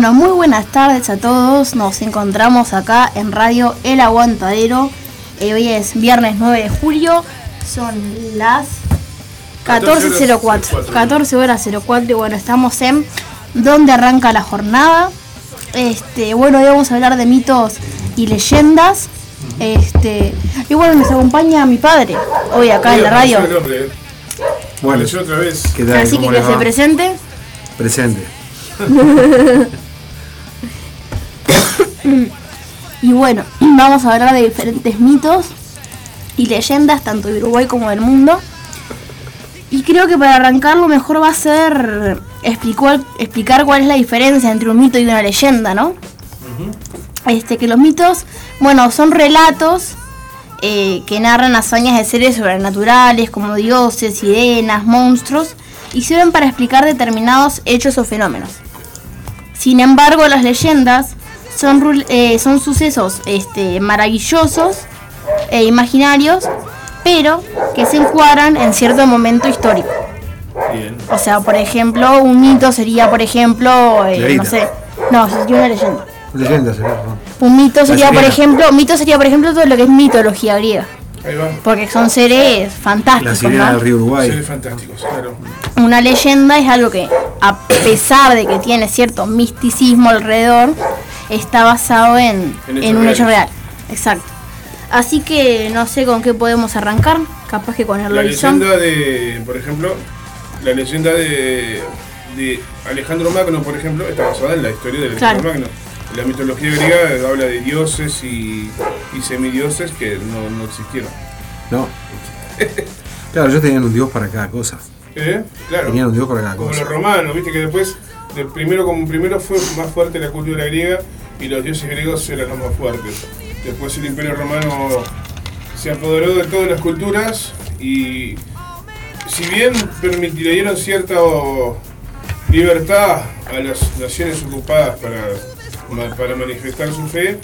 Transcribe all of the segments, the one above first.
Bueno, muy buenas tardes a todos. Nos encontramos acá en Radio El Aguantadero. Eh, hoy es viernes 9 de julio. Son las 14.04. 14 horas 04. Y bueno, estamos en donde arranca la jornada. Este, bueno, hoy vamos a hablar de mitos y leyendas. Este, y bueno, nos acompaña mi padre hoy acá en la radio. Bueno, yo otra vez. ¿qué tal? Así que ¿Cómo que se presente. Presente. Y bueno, vamos a hablar de diferentes mitos y leyendas, tanto de Uruguay como del mundo. Y creo que para arrancar lo mejor va a ser explicar, explicar cuál es la diferencia entre un mito y una leyenda, ¿no? Este, que los mitos, bueno, son relatos eh, que narran hazañas de seres sobrenaturales como dioses, sirenas, monstruos, y sirven para explicar determinados hechos o fenómenos. Sin embargo, las leyendas son, eh, son sucesos este, maravillosos e imaginarios, pero que se encuadran en cierto momento histórico. Bien. O sea, por ejemplo, un mito sería, por ejemplo, eh, no sé, no, sería una leyenda. Leyenda sería, ¿no? Un mito sería, por sirena. ejemplo, mito sería, por ejemplo, todo lo que es mitología griega, Ahí va. porque son seres La fantásticos, sirena ¿no? del río Uruguay. Seres fantásticos, claro. Una leyenda es algo que, a pesar de que tiene cierto misticismo alrededor, está basado en, En un hecho real. Exacto. Así que no sé con qué podemos arrancar. Capaz que con el La leyenda de, por ejemplo, la leyenda de, de Alejandro Magno, por ejemplo, está basada en la historia de Alejandro Claro. Magno. La mitología griega habla de dioses y, y semidioses que no, no existieron. No. Claro, ellos tenían un dios para cada cosa. ¿Eh? Claro. Tenían un dios para cada Como cosa. los romanos, viste que después, de primero como primero fue más fuerte la cultura griega y los dioses griegos eran los más fuertes. Después el imperio romano se apoderó de todas las culturas y si bien permitieron cierta libertad a las naciones ocupadas para, ma- para manifestar su fe,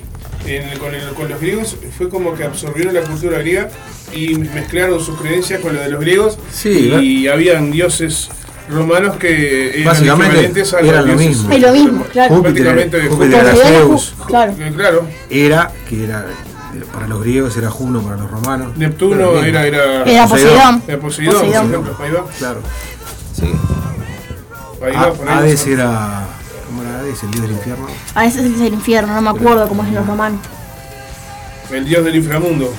en- con, el- con los griegos fue como que absorbieron la cultura griega y mezclaron sus creencias con la de los griegos Sí, y habían dioses romanos que eran Básicamente, equivalentes a los eran lo mismo. Es lo mismo, claro. Júpiter, Prácticamente Júpiter era Zeus. Claro. Eh, Claro, Era, que era, para los griegos era Juno, para los romanos. Neptuno era, era, Era Poseidón. era Poseidón, Poseidón. por ejemplo. Ahí va, Claro. Sí. ahí va, por ahí Hades era. ¿Cómo era Hades? El dios del infierno. A veces es el infierno, no me acuerdo cómo es en los romanos. El dios del inframundo.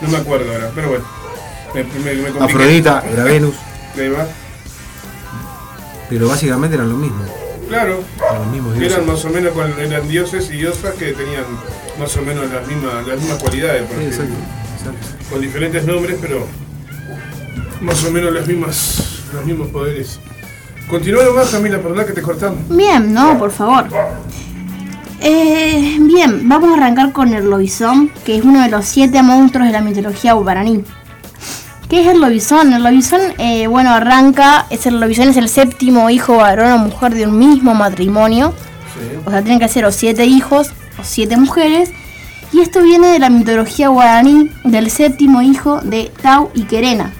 No me acuerdo ahora, pero bueno. Me, me, me. Afrodita era Venus. Ahí va. Pero básicamente eran lo mismo. Claro, Eran los mismos dioses. eran más o menos eran dioses y diosas que tenían más o menos las mismas, las mismas cualidades, Sí, porque- exacto. exacto. con diferentes nombres, pero más o menos las mismas, los mismos poderes. Continúa nomás, Camila, perdón que te cortamos. Bien, no, por favor. Eh, bien, vamos a arrancar con el lobizón, que es uno de los siete monstruos de la mitología guaraní. ¿Qué es el lobizón? El lobizón, eh, bueno, arranca, es el lobizón es el séptimo hijo varón o mujer de un mismo matrimonio. O sea, tienen que ser o siete hijos o siete mujeres. Y esto viene de la mitología guaraní del séptimo hijo de Tau y Querena.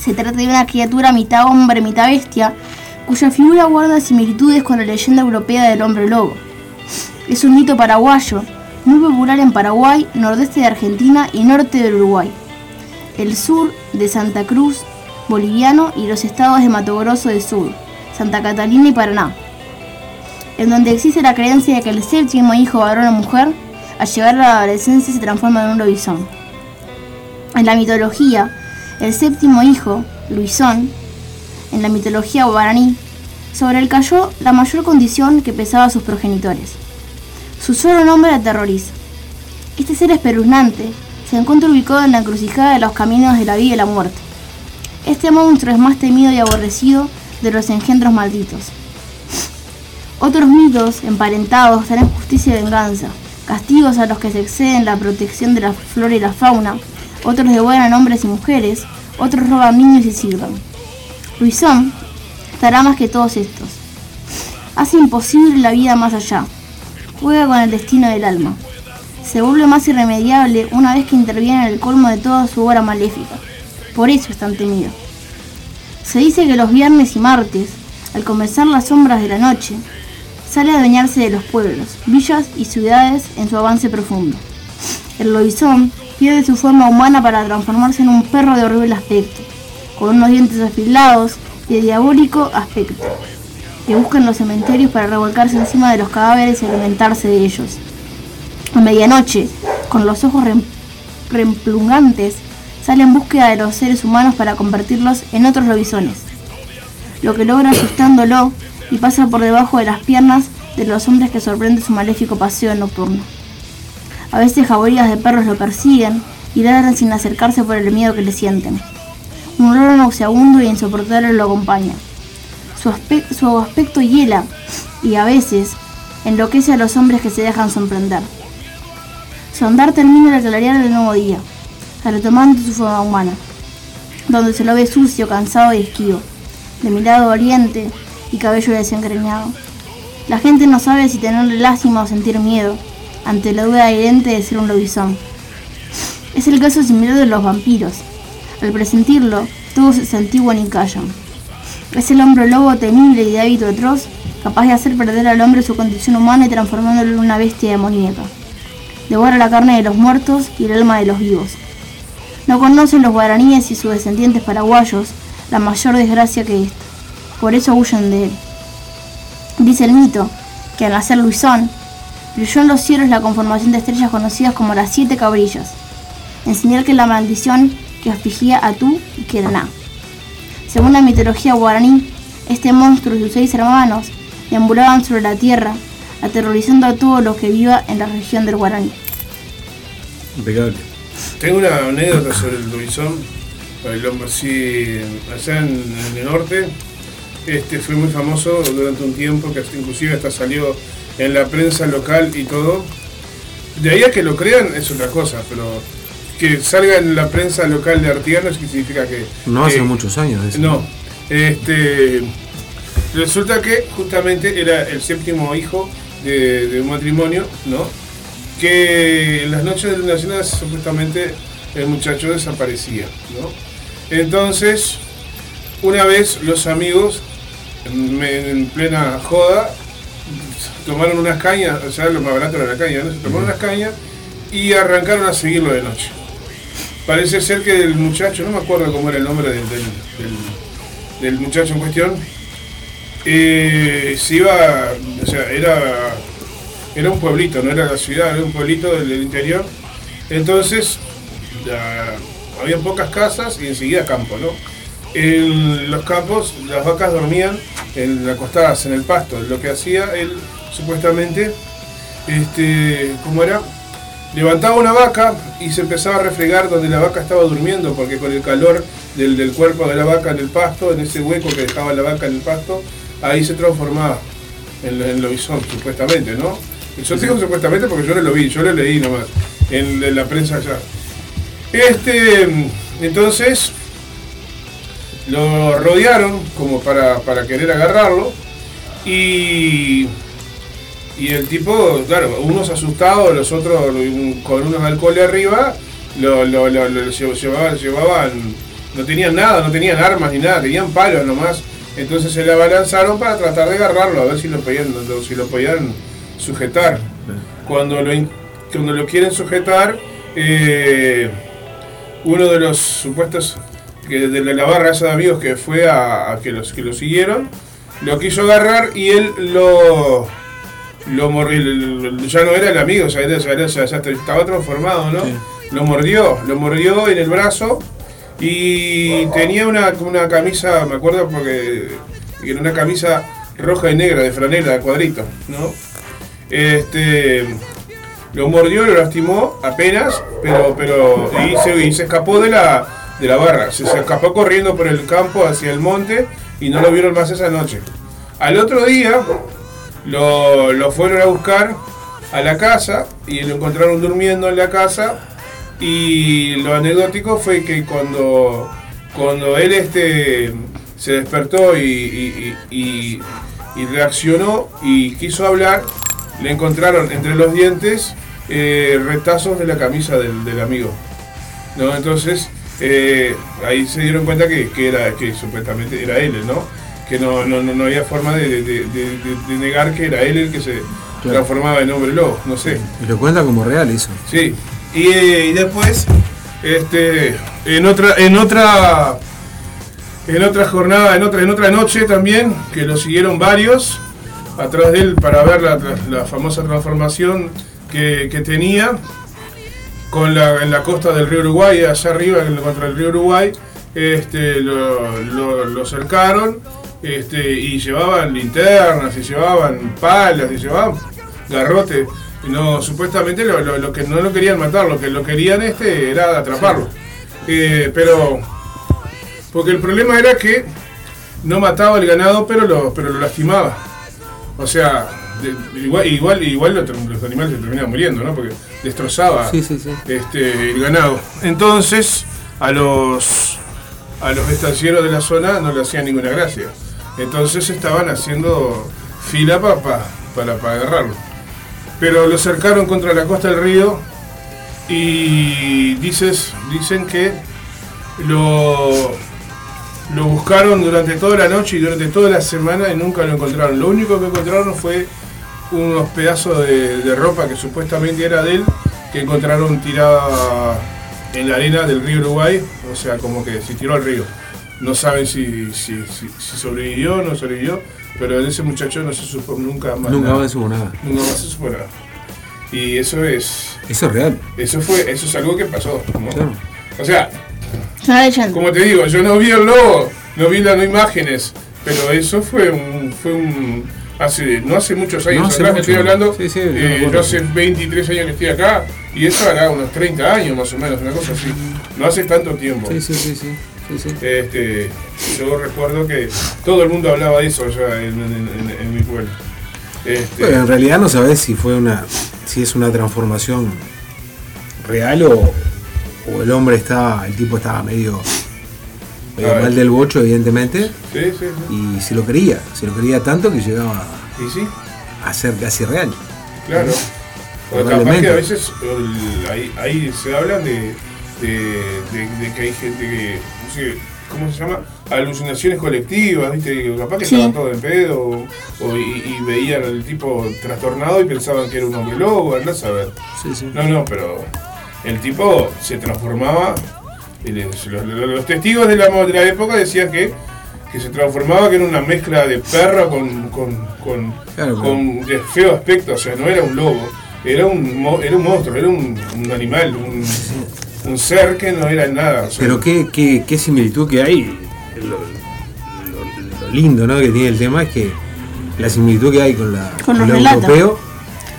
Se trata de una criatura mitad hombre, mitad bestia, cuya figura guarda similitudes con la leyenda europea del hombre lobo. Es un mito paraguayo, muy popular en Paraguay, nordeste de Argentina y norte del Uruguay, el sur de Santa Cruz, boliviano y los estados de Mato Grosso del Sur, Santa Catalina y Paraná, en donde existe la creencia de que el séptimo hijo varón o mujer, al llegar a la adolescencia se transforma en un lobizón. En la mitología, el séptimo hijo, Luisón, en la mitología guaraní, sobre él cayó la mayor condición que pesaba a sus progenitores. Su solo nombre aterroriza. Este ser espeluznante se encuentra ubicado en la encrucijada de los caminos de la vida y la muerte. Este monstruo es más temido y aborrecido de los engendros malditos. Otros mitos emparentados traen justicia y venganza, castigos a los que se exceden la protección de la flora y la fauna, otros devoran hombres y mujeres, otros roban niños y sirven. Luisón estará más que todos estos. Hace imposible la vida más allá. Juega con el destino del alma. Se vuelve más irremediable una vez que interviene en el colmo de toda su obra maléfica. Por eso es tan temido. Se dice que los viernes y martes, al comenzar las sombras de la noche, sale a adueñarse de los pueblos, villas y ciudades en su avance profundo. El lobizón pierde su forma humana para transformarse en un perro de horrible aspecto, con unos dientes afilados y de diabólico aspecto, que busca en los cementerios para revolcarse encima de los cadáveres y alimentarse de ellos. A medianoche, con los ojos rem- reemplugantes, sale en búsqueda de los seres humanos para convertirlos en otros lobisones, lo que logra asustándolo y pasa por debajo de las piernas de los hombres que sorprende su maléfico paseo nocturno. A veces jaurías de perros lo persiguen y ladran sin acercarse por el miedo que le sienten. Un olor nauseabundo e insoportable lo acompaña. Su aspecto hiela y a veces enloquece a los hombres que se dejan sorprender. Su andar termina al clarear del nuevo día, retomando su forma humana, donde se lo ve sucio, cansado y esquivo, de mirada doliente y cabello desencreñado. La gente no sabe si tenerle lástima o sentir miedo ante la duda evidente de ser un lobizón. Es el caso similar de los vampiros. Al presentirlo, todos se santiguan y callan. Es el hombre lobo temible y de hábito atroz, capaz de hacer perder al hombre su condición humana y transformándolo en una bestia demoníaca. Devora la carne de los muertos y el alma de los vivos. No conocen los guaraníes y sus descendientes paraguayos la mayor desgracia que esta. Por eso huyen de él. Dice el mito que al nacer Luisón, brilló en los cielos la conformación de estrellas conocidas como las siete cabrillas, en señal que la maldición que afligía a Tú y Queraná. Según la mitología guaraní, este monstruo y sus seis hermanos deambulaban sobre la tierra, aterrorizando a todos los que vivan en la región del Guaraní. Impecable. Tengo una anécdota sobre el lobizón. El hombre así, allá en, en el norte, este fue muy famoso durante un tiempo, que hasta inclusive hasta salió en la prensa local y todo. De ahí a que lo crean es otra cosa, pero que salga en la prensa local de Artigas no significa que... No hace que- muchos años eso. No. Este, resulta que justamente era el séptimo hijo de, de un matrimonio, ¿no? Que en las noches de lunaciones supuestamente el muchacho desaparecía, ¿no? Entonces, una vez los amigos, en, en plena joda, tomaron unas cañas, o sea, lo más barato era la caña, ¿no? Se tomaron unas cañas y arrancaron a seguirlo de noche. Parece ser que el muchacho, no me acuerdo cómo era el nombre del, del- del- del muchacho en cuestión, se iba, o sea, era, era un pueblito, no era la ciudad, era un pueblito del, interior. Entonces, había pocas casas y enseguida campo, ¿no? En los campos las vacas dormían en, acostadas en el pasto. Lo que hacía él, supuestamente, este, ¿cómo era? Levantaba una vaca y se empezaba a refregar donde la vaca estaba durmiendo, porque con el calor del, del cuerpo de la vaca en el pasto, en ese hueco que dejaba la vaca en el pasto, ahí se transformaba en, en lobizón, supuestamente, ¿no? Yo digo supuestamente porque yo no lo vi, yo lo leí nomás, en, en la prensa allá. Este, entonces, lo rodearon como para, para querer agarrarlo y y el tipo, claro, unos asustados, los otros con unos alcoholes arriba, lo, lo- lo- lo lle- llevaban, llevaban, no tenían nada, no tenían armas ni nada, tenían palos nomás. Entonces se le abalanzaron para tratar de agarrarlo, a ver si lo podían, si lo podían sujetar. Cuando lo, cuando lo quieren sujetar, eh, uno de los supuestos que de la, barra esa de amigos que fue a, a que los que lo siguieron, lo quiso agarrar y él lo lo mor- el- el- ya no era el amigo, era- estaba transformado, ¿no? Sí. Lo mordió, lo mordió en el brazo y tenía una, una camisa, me acuerdo porque era una camisa roja y negra de franela de cuadrito, ¿no? Este lo mordió, lo lastimó apenas, pero pero y se, y se escapó de la de la barra, se, se escapó corriendo por el campo hacia el monte y no lo vieron más esa noche. Al otro día lo, lo fueron a buscar a la casa y lo encontraron durmiendo en la casa y lo anecdótico fue que cuando, cuando él este, se despertó y, y- y- reaccionó y quiso hablar, le encontraron entre los dientes eh, retazos de la camisa del, del amigo. ¿no? Entonces eh, ahí se dieron cuenta que, que era que supuestamente era él, ¿no? Que no, no, no, no había forma de, de- de- de- de negar que era él el que se Claro. transformaba en hombre lobo, no sé. Y lo cuenta como real eso. Sí. Y, después, este, en otra, en otra, en otra jornada, en otra, en otra noche también, que lo siguieron varios atrás de él para ver la, la famosa transformación que, que tenía con la, en la costa del río Uruguay, allá arriba contra el río Uruguay, este, lo, lo- lo cercaron este, y llevaban linternas, y llevaban palas, y llevaban garrote. No, supuestamente lo, lo- lo que no lo querían matar, lo que lo querían este era atraparlo. Eh, pero, porque el problema era que no mataba el ganado, pero lo, pero lo lastimaba. O sea, de- igual, igual, igual los, animales se terminaban muriendo, ¿no? Porque destrozaba Sí, sí, sí. este, el ganado. Entonces, a los a los estancieros de la zona no le hacían ninguna gracia. Entonces estaban haciendo fila pa- pa- para, para agarrarlo. Pero lo cercaron contra la costa del río y dices, dicen que lo, lo buscaron durante toda la noche y durante toda la semana y nunca lo encontraron. Lo único que encontraron fue unos pedazos de, ropa que supuestamente era de él, que encontraron tirada en la arena del río Uruguay, o sea, como que se tiró al río. No saben si- si sobrevivió o no sobrevivió, pero de ese muchacho no se supo nunca más. Nunca nada. más hubo nada. Nunca más se supo nada. Y eso es, Eso es real. eso fue, eso es algo que pasó. ¿no? Claro. O sea, como te digo, yo no vi el lobo, no vi las no imágenes, pero eso fue un, fue un hace, no hace muchos años No hace atrás, mucho. estoy hablando, Sí, sí, eh, yo hace 23 años que estoy acá, y eso hará unos 30 años más o menos, una cosa así, no hace tanto tiempo. Sí, sí, sí, sí. Sí, sí. Este, yo recuerdo que todo el mundo hablaba de eso ya en, en- en- en mi pueblo. Este, Bueno, en realidad no sabes si fue una, si es una transformación real o, o el hombre estaba, el tipo estaba medio, medio mal del bocho, evidentemente, sí, sí, sí. y se lo creía, se lo creía tanto que llegaba Y sí, a ser casi real. Claro. O capaz Probablemente. que a veces el- ahí, ahí se de, de, de- de que hay gente que, ¿cómo se llama? Alucinaciones colectivas, ¿viste? Capaz que Sí. estaban todos en pedo o, o- y, y veían al tipo trastornado y pensaban que era un hombre lobo, andás a ver. Sí, sí. No, no, pero el tipo se transformaba. los, los- los testigos de la, de la época decían que, que se transformaba, que era una mezcla de perro con, con, con, Claro, con de feo aspecto, o sea, no era un lobo, era un, era un monstruo, era un, un animal, un, un ser que no era nada. o sea, Pero qué, qué, qué similitud que hay. Lo, lo- lo lindo ¿no? que tiene el tema es que la similitud que hay con, la, Con los lo relatos. europeo.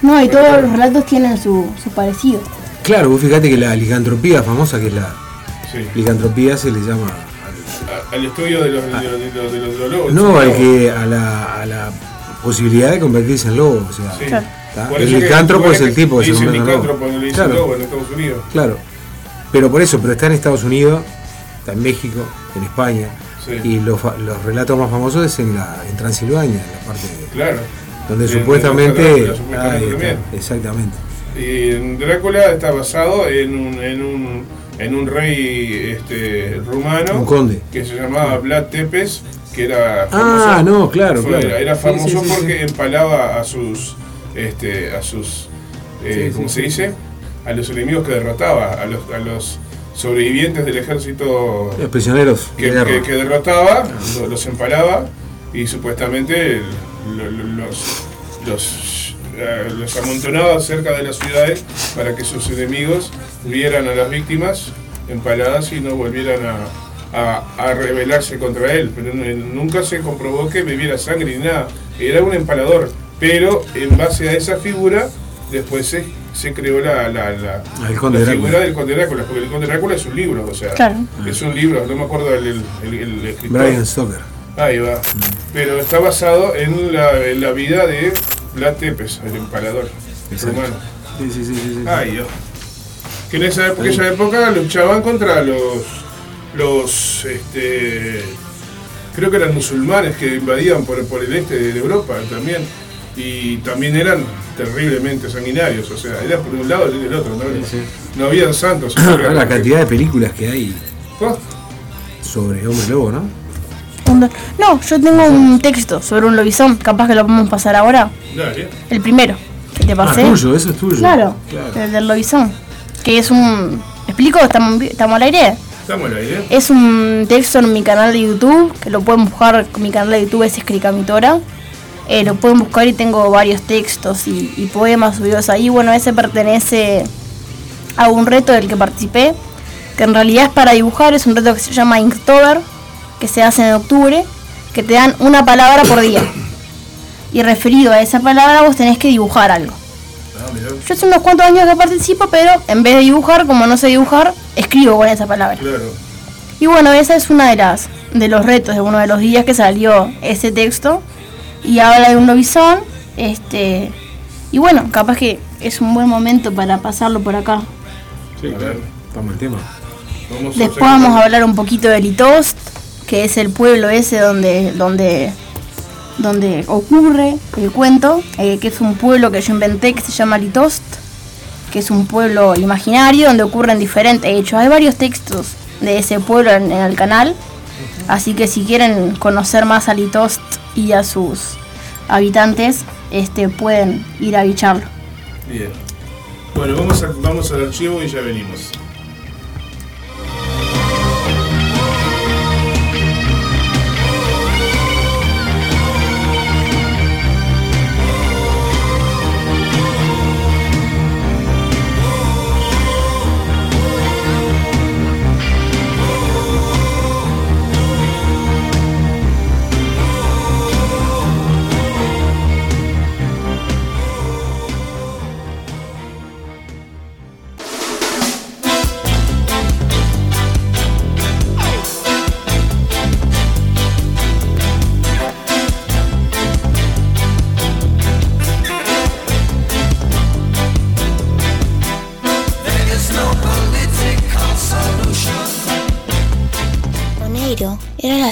No, y todos los relatos tienen su, su parecido. Claro, vos fíjate que la licantropía famosa, que es la sí, licantropía, se le llama a- al estudio de los, de los, de los, de los- de los lobos. No, al que a la, a la posibilidad de convertirse en lobo. O sea, el licántropo es el tipo que se convierte en Claro, lobo en Estados Unidos. claro. Pero por eso, pero está en Estados Unidos, está en México, en España. Sí. Y los, los relatos más famosos es en, la, en Transilvania, en la parte Claro. donde En- supuestamente. supuestamente Ahí está, exactamente. Y Drácula está basado en un, en un, en un rey este, rumano Un conde. que se llamaba Vlad Tepes, que era Ah, famoso, no, claro, fue- claro. Era, famoso sí, sí, porque empalaba a sus, este, a sus, eh, ¿cómo se dice? A los enemigos que derrotaba, a los, a los sobrevivientes del ejército Los prisioneros que, de guerra. que- que derrotaba, lo- los empalaba y supuestamente los, los, eh, los amontonaba cerca de las ciudades para que sus enemigos vieran a las víctimas empaladas y no volvieran a, a- a rebelarse contra él. Pero nunca se comprobó que bebiera sangre ni nada. Era un empalador. Pero en base a esa figura, después se, se creó la, la, la- el la figura del Conde Drácula, porque el Conde Drácula es un libro, o sea, Claro. es un libro, no me acuerdo el, el, el- el escritor. Brian Stoker. Ahí va. Pero está basado en la, en la vida de Vlad Tepes, el empalador Exacto. rumano. Sí, sí, sí, sí, sí. Ay, Dios. Que en esa época, esa época luchaban contra los, los, este, creo que eran musulmanes que invadían por, por el este de Europa también. Y también eran terriblemente sanguinarios, o sea, era por un lado y del otro, ¿no? Sí, sí. No habían santos. Ahora, la cantidad de películas que hay Post. sobre Hombre Lobo, ¿no? No, yo tengo un texto sobre un lobizón, capaz que lo podemos pasar ahora. Dale. El primero que te Ah, pasé. tuyo, eso es tuyo. Claro, Claro. el del lobizón. Que es un. ¿Explico? ¿Estamos, ¿Estamos al aire? Estamos al aire. Es un texto en mi canal de YouTube, que lo pueden buscar, mi canal de YouTube es Escricamitora. Eh, lo pueden buscar y tengo varios textos y, y poemas subidos ahí. Bueno, ese pertenece a un reto del que participé, que en realidad es para dibujar, es un reto que se llama Inktober, que se hace en octubre, que te dan una palabra por día. Y referido a esa palabra vos tenés que dibujar algo. Yo hace unos cuantos años que participo, pero en vez de dibujar, como no sé dibujar, escribo con esa palabra. Claro. Y bueno, esa es una de las de los retos de uno de los días que salió ese texto y habla de un lobizón, este y bueno, capaz que es un buen momento para pasarlo por acá. Sí, claro. Estamos en tema. Vamos a Después vamos a hablar un poquito de Litost, que es el pueblo ese donde donde donde ocurre el cuento, eh, que es un pueblo que yo inventé que se llama Litost, que es un pueblo imaginario donde ocurren diferentes hechos. Hay varios textos de ese pueblo en, en el canal, así que si quieren conocer más a Litost y a sus habitantes, este pueden ir a bicharlo. Bien. Bueno, vamos, vamos al archivo y ya venimos.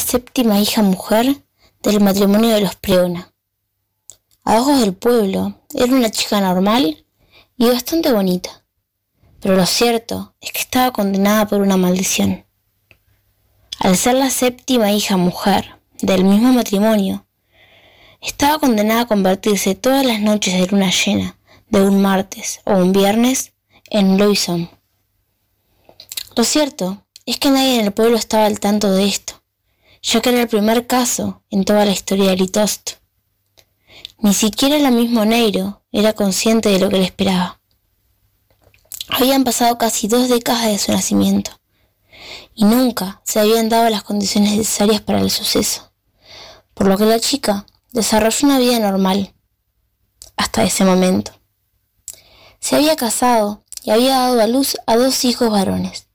Séptima hija mujer del matrimonio de los Preona. A ojos del pueblo, era una chica normal y bastante bonita. Pero lo cierto es que estaba condenada por una maldición. Al ser la séptima hija mujer del mismo matrimonio, estaba condenada a convertirse todas las noches de luna llena de un martes o un viernes en lobizón. Lo cierto es que nadie en el pueblo estaba al tanto de esto, ya que era el primer caso en toda la historia de Litost. Ni siquiera la misma Neiro era consciente de lo que le esperaba. Habían pasado casi dos décadas de su nacimiento, y nunca se habían dado las condiciones necesarias para el suceso, por lo que la chica desarrolló una vida normal hasta ese momento. Se había casado y había dado a luz a dos hijos varones.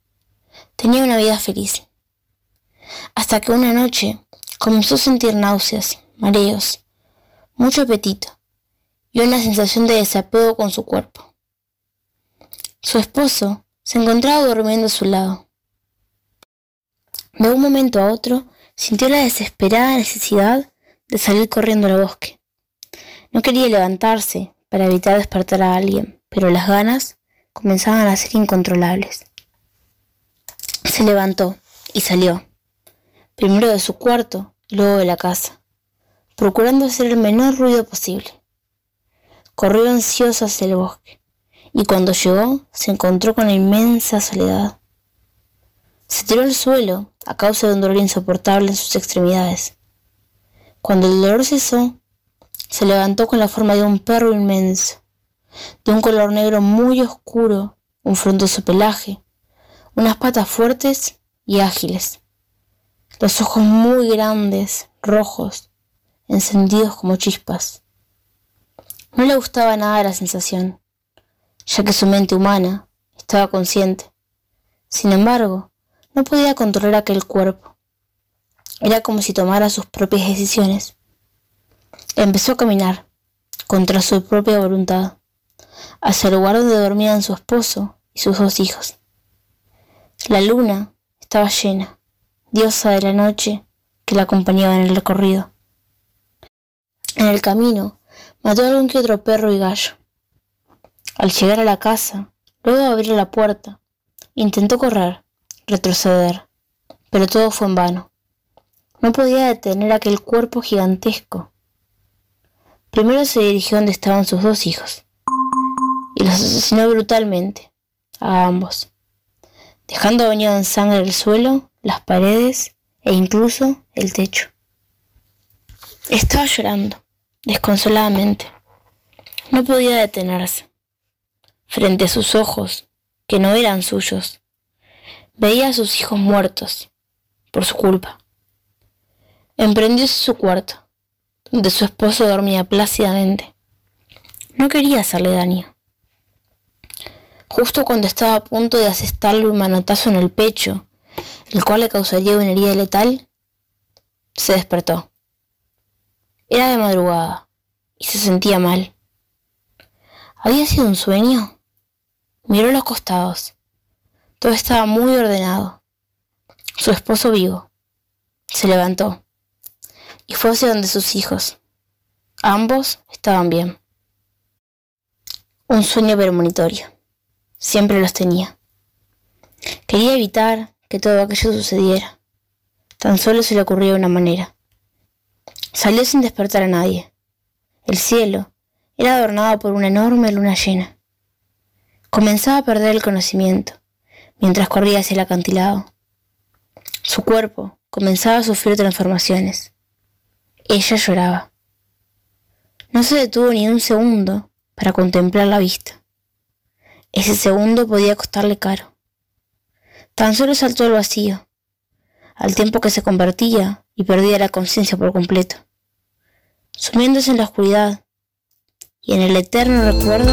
Tenía una vida feliz. Hasta que una noche comenzó a sentir náuseas, mareos, mucho apetito y una sensación de desapego con su cuerpo. Su esposo se encontraba durmiendo a su lado. De un momento a otro sintió la desesperada necesidad de salir corriendo al bosque. No quería levantarse para evitar despertar a alguien, pero las ganas comenzaban a ser incontrolables. Se levantó y salió, primero de su cuarto luego de la casa, procurando hacer el menor ruido posible. Corrió ansioso hacia el bosque, y cuando llegó se encontró con la inmensa soledad. Se tiró al suelo a causa de un dolor insoportable en sus extremidades. Cuando el dolor cesó, se levantó con la forma de un perro inmenso, de un color negro muy oscuro, un frondoso pelaje, unas patas fuertes y ágiles, los ojos muy grandes, rojos, encendidos como chispas. No le gustaba nada la sensación, ya que su mente humana estaba consciente. Sin embargo, no podía controlar aquel cuerpo. Era como si tomara sus propias decisiones. Empezó a caminar, contra su propia voluntad, hacia el lugar donde dormían su esposo y sus dos hijos. La luna estaba llena, diosa de la noche que la acompañaba en el recorrido. En el camino mató a algún que otro perro y gallo. Al llegar a la casa, luego de abrir la puerta, intentó correr, retroceder, pero todo fue en vano. No podía detener aquel cuerpo gigantesco. Primero se dirigió donde estaban sus dos hijos y los asesinó brutalmente, a ambos, dejando bañado en sangre el suelo, las paredes e incluso el techo. Estaba llorando, desconsoladamente. No podía detenerse. Frente a sus ojos, que no eran suyos, veía a sus hijos muertos, por su culpa. Emprendió su cuarto, donde su esposo dormía plácidamente. No quería hacerle daño. Justo cuando estaba a punto de asestarle un manotazo en el pecho, el cual le causaría una herida letal, se despertó. Era de madrugada y se sentía mal. ¿Había sido un sueño? Miró los costados. Todo estaba muy ordenado. Su esposo vivo. Se levantó y fue hacia donde sus hijos. Ambos estaban bien. Un sueño premonitorio. Siempre los tenía. Quería evitar que todo aquello sucediera. Tan solo se le ocurrió una manera. Salió sin despertar a nadie. El cielo era adornado por una enorme luna llena. Comenzaba a perder el conocimiento mientras corría hacia el acantilado. Su cuerpo comenzaba a sufrir transformaciones. Ella lloraba. No se detuvo ni un segundo para contemplar la vista. Ese segundo podía costarle caro. Tan solo saltó al vacío, al tiempo que se convertía y perdía la conciencia por completo sumiéndose en la oscuridad y en el eterno recuerdo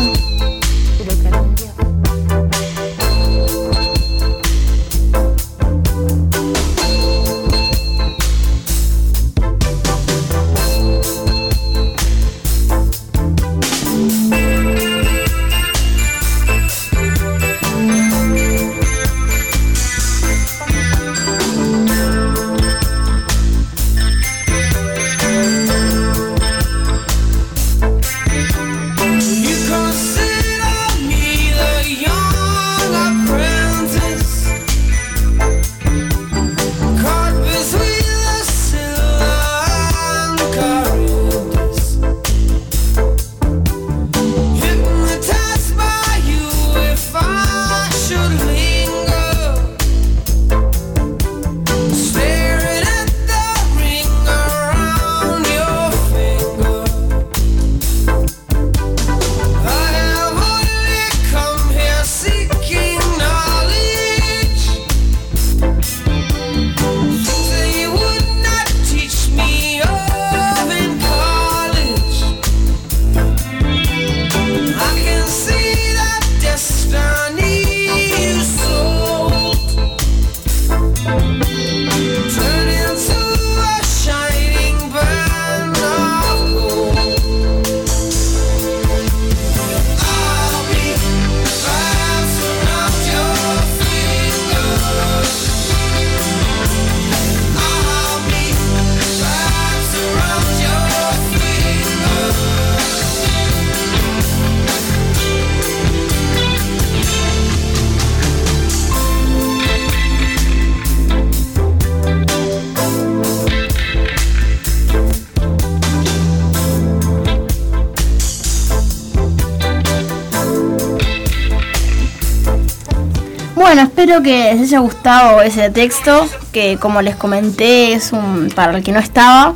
que les haya gustado ese texto, que como les comenté, es un, para el que no estaba,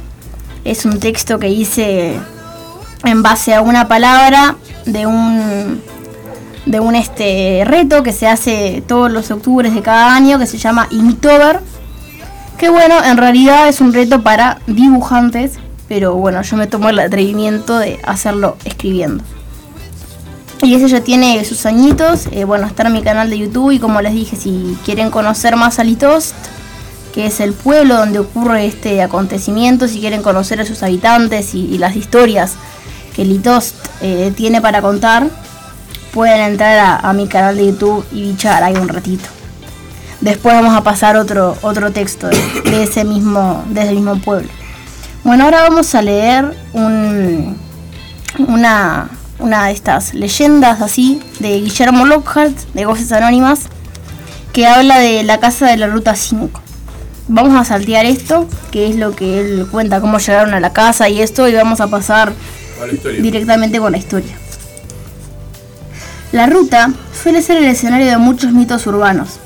es un texto que hice en base a una palabra de un de un este reto que se hace todos los octubres de cada año que se llama Inktober. Que bueno, en realidad es un reto para dibujantes, pero bueno, yo me tomo el atrevimiento de hacerlo escribiendo. Y ese ya tiene sus añitos. eh, bueno, está en mi canal de YouTube. Y como les dije, si quieren conocer más a Litost, que es el pueblo donde ocurre este acontecimiento, si quieren conocer a sus habitantes y, las historias que Litost eh, tiene para contar, pueden entrar a, a mi canal de YouTube y bichar ahí un ratito. Después vamos a pasar otro, otro texto de, de ese mismo, de ese mismo pueblo. Bueno, ahora vamos a leer un, una, una de estas leyendas así de Guillermo Lockhart de Voces Anónimas que habla de la casa de la Ruta 5. vamos a saltear esto, que es lo que él cuenta, cómo llegaron a la casa y esto, y vamos a pasar A directamente con la historia. La ruta suele ser el escenario de muchos mitos urbanos.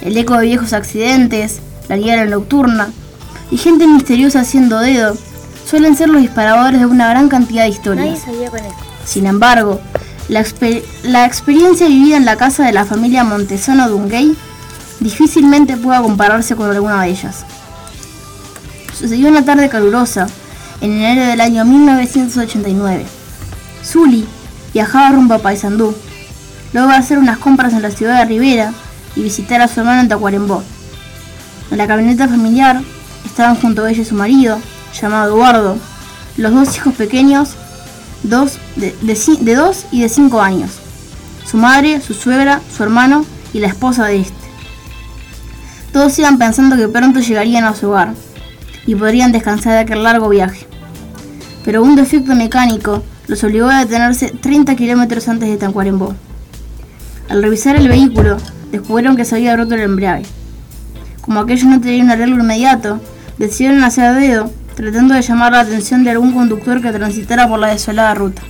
El eco de viejos accidentes, la guía nocturna y gente misteriosa haciendo dedo suelen ser los disparadores de una gran cantidad de historias. sabía con esto. Sin embargo, la, exper- la experiencia vivida en la casa de la familia Montesano Dungay difícilmente pueda compararse con alguna de ellas. Sucedió una tarde calurosa, en enero del año 1989. Zully viajaba rumbo a Paysandú, luego de hacer unas compras en la ciudad de Rivera y visitar a su hermano en Tacuarembó. En la camioneta familiar estaban junto a ella su marido, llamado Eduardo, los dos hijos pequeños dos, de, de dos y de cinco años. Su madre, su suegra, su hermano y la esposa de este. Todos iban pensando que pronto llegarían a su hogar y podrían descansar de aquel largo viaje. Pero un defecto mecánico los obligó a detenerse 30 kilómetros antes de Tacuarembó. Al revisar el vehículo, descubrieron que se había roto el embrague. Como aquellos no tenían un arreglo inmediato, decidieron hacer dedo, tratando de llamar la atención de algún conductor que transitara por la desolada ruta.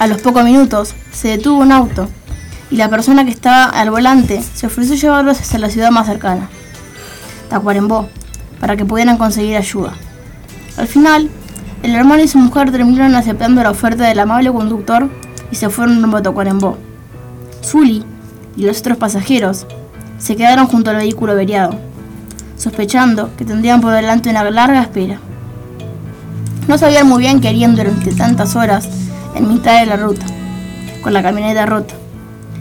A los pocos minutos, se detuvo un auto y la persona que estaba al volante se ofreció llevarlos hacia la ciudad más cercana, Tacuarembó, para que pudieran conseguir ayuda. Al final, el hermano y su mujer terminaron aceptando la oferta del amable conductor y se fueron rumbo a Tacuarembó. Zully y los otros pasajeros se quedaron junto al vehículo averiado, sospechando que tendrían por delante una larga espera. No sabían muy bien qué harían durante tantas horas en mitad de la ruta, con la camioneta rota,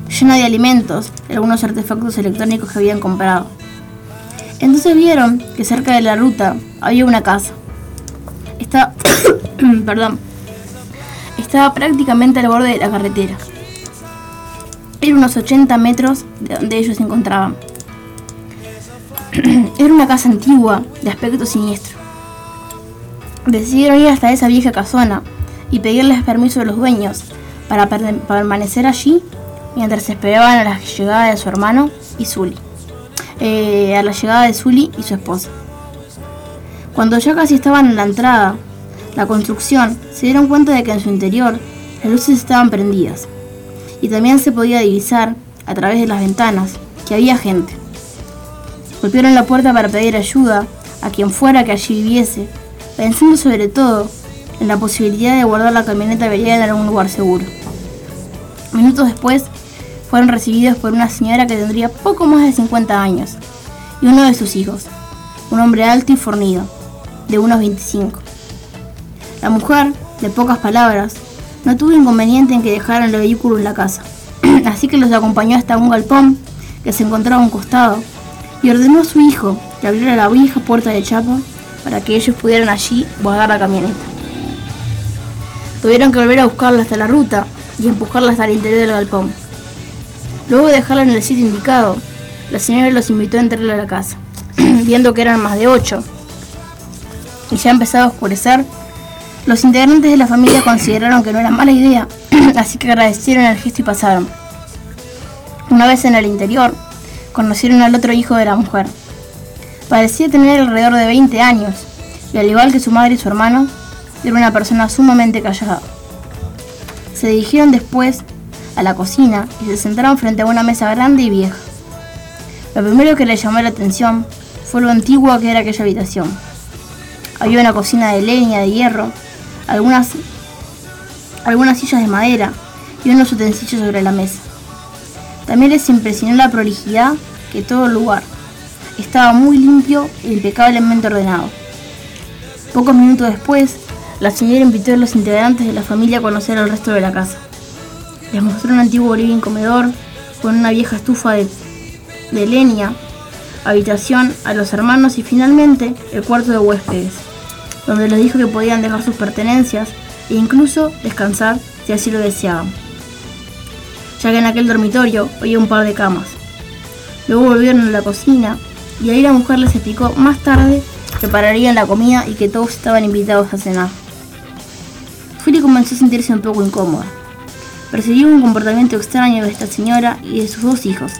llena de alimentos y algunos artefactos electrónicos que habían comprado. Entonces vieron que cerca de la ruta había una casa. Estaba, perdón, estaba prácticamente al borde de la carretera. Era unos 80 metros de donde ellos se encontraban. Era una casa antigua, de aspecto siniestro. Decidieron ir hasta esa vieja casona y pedirles permiso a los dueños para per- permanecer allí mientras esperaban a la llegada de su hermano y Zully. Eh, a la llegada de Zully y su esposa. Cuando ya casi estaban en la entrada, la construcción, se dieron cuenta de que en su interior las luces estaban prendidas y también se podía divisar a través de las ventanas que había gente. Golpearon la puerta para pedir ayuda a quien fuera que allí viviese, pensando sobre todo en la posibilidad de guardar la camioneta averiada en algún lugar seguro. Minutos después, fueron recibidos por una señora que tendría poco más de 50 años y uno de sus hijos, un hombre alto y fornido, de unos 25. La mujer, de pocas palabras, no tuvo inconveniente en que dejaran el vehículo en la casa, así que los acompañó hasta un galpón que se encontraba a un costado y ordenó a su hijo que abriera la vieja puerta de chapa para que ellos pudieran allí guardar la camioneta. Tuvieron que volver a buscarla hasta la ruta y empujarla hasta el interior del galpón. Luego de dejarla en el sitio indicado, la señora los invitó a entrar a la casa, viendo que eran más de ocho y ya empezaba a oscurecer. Los integrantes de la familia consideraron que no era mala idea, así que agradecieron el gesto y pasaron. Una vez en el interior, conocieron al otro hijo de la mujer. Parecía tener alrededor de 20 años, y al igual que su madre y su hermano, era una persona sumamente callada. Se dirigieron después a la cocina y se sentaron frente a una mesa grande y vieja. Lo primero que les llamó la atención fue lo antigua que era aquella habitación. Había una cocina de leña, de hierro, algunas, algunas sillas de madera y unos utensilios sobre la mesa. También les impresionó la prolijidad que todo el lugar estaba muy limpio e impecablemente ordenado. Pocos minutos después, la señora invitó a los integrantes de la familia a conocer el resto de la casa. Les mostró un antiguo living comedor con una vieja estufa de, de leña, habitación a los hermanos y finalmente el cuarto de huéspedes, donde les dijo que podían dejar sus pertenencias e incluso descansar si así lo deseaban, ya que en aquel dormitorio había un par de camas. Luego volvieron a la cocina y ahí la mujer les explicó más tarde que prepararían la comida y que todos estaban invitados a cenar. Philly comenzó a sentirse un poco incómoda. Percibió un comportamiento extraño de esta señora y de sus dos hijos.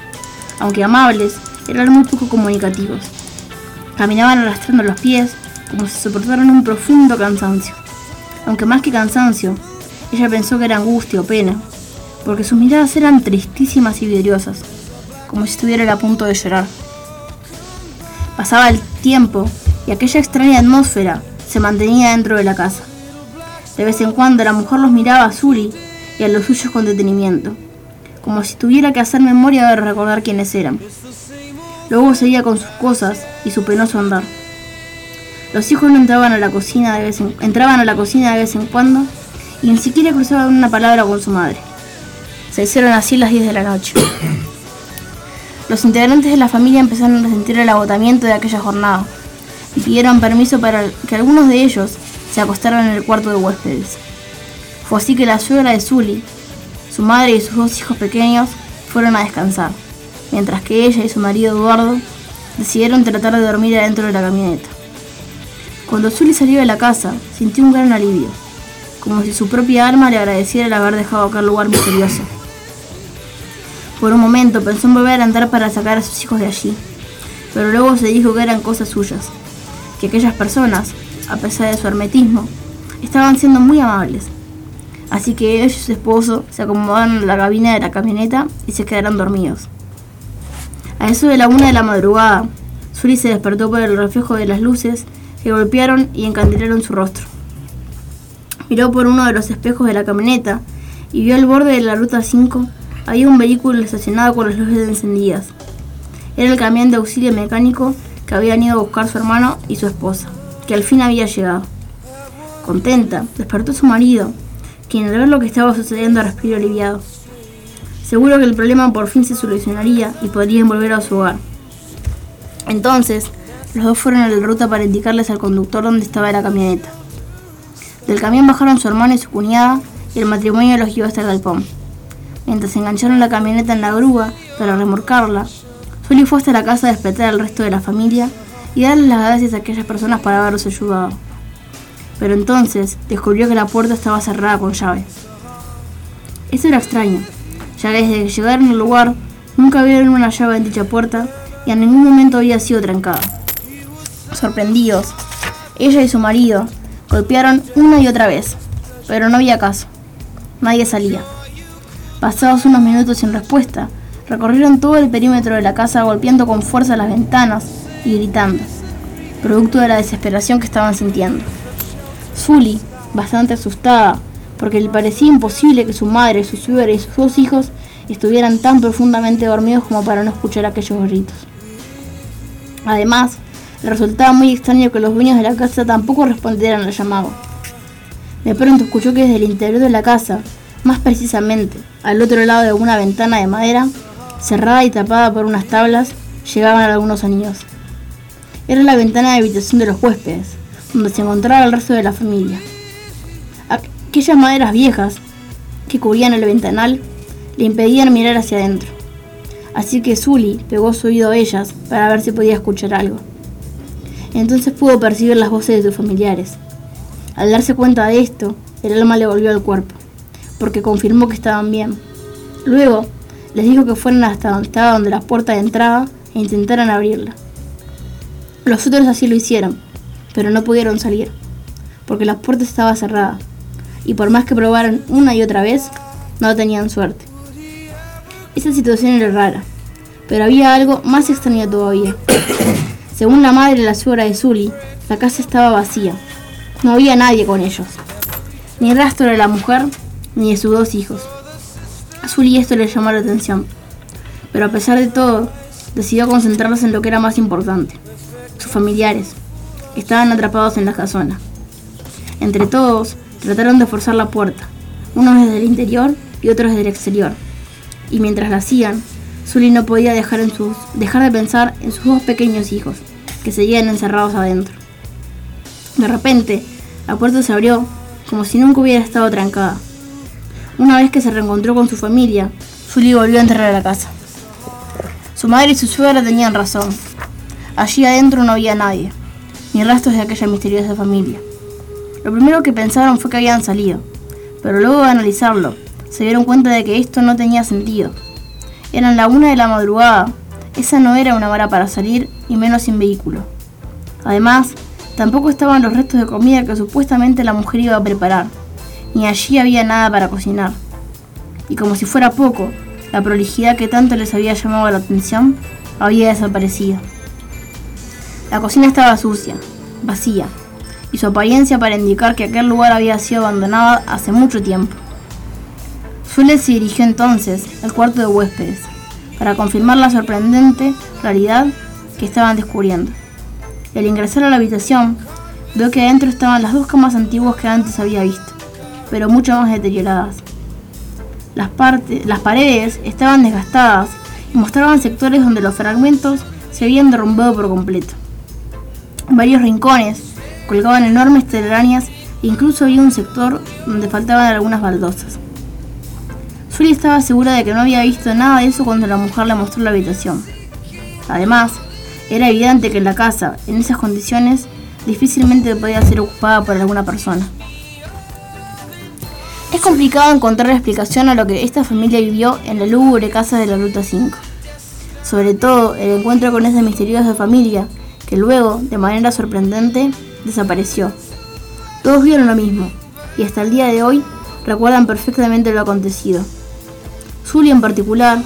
Aunque amables, eran muy poco comunicativos. Caminaban arrastrando los pies como si soportaran un profundo cansancio. Aunque más que cansancio, ella pensó que era angustia o pena, porque sus miradas eran tristísimas y vidriosas, como si estuviera a punto de llorar. Pasaba el tiempo y aquella extraña atmósfera se mantenía dentro de la casa. De vez en cuando la mujer los miraba a Zuli y a los suyos con detenimiento, como si tuviera que hacer memoria de recordar quiénes eran. Luego seguía con sus cosas y su penoso andar. Los hijos no entraban a la cocina de vez en, entraban a la cocina de vez en cuando y ni siquiera cruzaban una palabra con su madre. Se hicieron así las 10 de la noche. Los integrantes de la familia empezaron a sentir el agotamiento de aquella jornada y pidieron permiso para que algunos de ellos se acostaran en el cuarto de huéspedes. Fue así que la suegra de Zully, su madre y sus dos hijos pequeños fueron a descansar, mientras que ella y su marido Eduardo decidieron tratar de dormir adentro de la camioneta. Cuando Zully salió de la casa, sintió un gran alivio, como si su propia alma le agradeciera el haber dejado aquel lugar misterioso. Por un momento pensó en volver a andar para sacar a sus hijos de allí, pero luego se dijo que eran cosas suyas, que aquellas personas, a pesar de su hermetismo, estaban siendo muy amables. Así que ellos y su esposo se acomodaron en la cabina de la camioneta y se quedaron dormidos. A eso de la una de la madrugada, Suri se despertó por el reflejo de las luces que golpearon y encandilaron su rostro. Miró por uno de los espejos de la camioneta y vio al borde de la ruta 5 había un vehículo estacionado con las luces encendidas. Era el camión de auxilio mecánico que habían ido a buscar su hermano y su esposa, que al fin había llegado. Contenta, despertó su marido, quien al ver lo que estaba sucediendo respiró aliviado. Seguro que el problema por fin se solucionaría y podrían volver a su hogar. Entonces, los dos fueron a la ruta para indicarles al conductor dónde estaba la camioneta. Del camión bajaron su hermano y su cuñada y el matrimonio los llevó hasta el galpón. Mientras engancharon la camioneta en la grúa para remorcarla, Sully fue hasta la casa a despertar al resto de la familia y darles las gracias a aquellas personas por haberlos ayudado. Pero entonces descubrió que la puerta estaba cerrada con llave. Eso era extraño, ya que desde que llegaron al lugar nunca vieron una llave en dicha puerta y en ningún momento había sido trancada. Sorprendidos, ella y su marido golpearon una y otra vez, pero no había caso. Nadie salía. Pasados unos minutos sin respuesta, recorrieron todo el perímetro de la casa golpeando con fuerza las ventanas y gritando, producto de la desesperación que estaban sintiendo. Zully, bastante asustada, porque le parecía imposible que su madre, su suegra y sus dos hijos estuvieran tan profundamente dormidos como para no escuchar aquellos gritos. Además, le resultaba muy extraño que los dueños de la casa tampoco respondieran al llamado. De pronto escuchó que desde el interior de la casa, más precisamente al otro lado de una ventana de madera, cerrada y tapada por unas tablas, llegaban algunos sonidos. Era la ventana de habitación de los huéspedes, donde se encontraba el resto de la familia. Aquellas maderas viejas que cubrían el ventanal le impedían mirar hacia adentro. Así que Zully pegó su oído a ellas para ver si podía escuchar algo. Entonces pudo percibir las voces de sus familiares. Al darse cuenta de esto, el alma le volvió al cuerpo porque confirmó que estaban bien. Luego, les dijo que fueran hasta donde estaba donde la puerta de entrada e intentaran abrirla. Los otros así lo hicieron, pero no pudieron salir, porque la puerta estaba cerrada, y por más que probaran una y otra vez, no tenían suerte. Esa situación era rara, pero había algo más extraño todavía. Según la madre y la suegra de Zully, la casa estaba vacía. No había nadie con ellos. Ni rastro de la mujer, ni de sus dos hijos. A Zully esto le llamó la atención, pero a pesar de todo, decidió concentrarse en lo que era más importante, sus familiares, que estaban atrapados en la casona. Entre todos, trataron de forzar la puerta, unos desde el interior y otros desde el exterior. Y mientras la hacían, Zully no podía dejar, en sus, dejar de pensar en sus dos pequeños hijos, que seguían encerrados adentro. De repente, la puerta se abrió como si nunca hubiera estado trancada. Una vez que se reencontró con su familia, Zully volvió a entrar a la casa. Su madre y su suegra tenían razón. Allí adentro no había nadie, ni rastros de aquella misteriosa familia. Lo primero que pensaron fue que habían salido, pero luego de analizarlo, se dieron cuenta de que esto no tenía sentido. Eran la una de la madrugada, esa no era una hora para salir y menos sin vehículo. Además, tampoco estaban los restos de comida que supuestamente la mujer iba a preparar, ni allí había nada para cocinar. Y como si fuera poco, la prolijidad que tanto les había llamado la atención había desaparecido. La cocina estaba sucia, vacía, y su apariencia para indicar que aquel lugar había sido abandonado hace mucho tiempo. Zule se dirigió entonces al cuarto de huéspedes para confirmar la sorprendente realidad que estaban descubriendo. Al ingresar a la habitación, vio que adentro estaban las dos camas antiguas que antes había visto, pero mucho más deterioradas. Las, partes, las paredes estaban desgastadas y mostraban sectores donde los fragmentos se habían derrumbado por completo. Varios rincones colgaban enormes telarañas e incluso había un sector donde faltaban algunas baldosas. Sully estaba segura de que no había visto nada de eso cuando la mujer le mostró la habitación. Además, era evidente que la casa, en esas condiciones, difícilmente podía ser ocupada por alguna persona. Es complicado encontrar explicación a lo que esta familia vivió en la lúgubre casa de la Ruta 5. Sobre todo el encuentro con esa misteriosa familia que luego, de manera sorprendente, desapareció. Todos vieron lo mismo y hasta el día de hoy recuerdan perfectamente lo acontecido. Zully en particular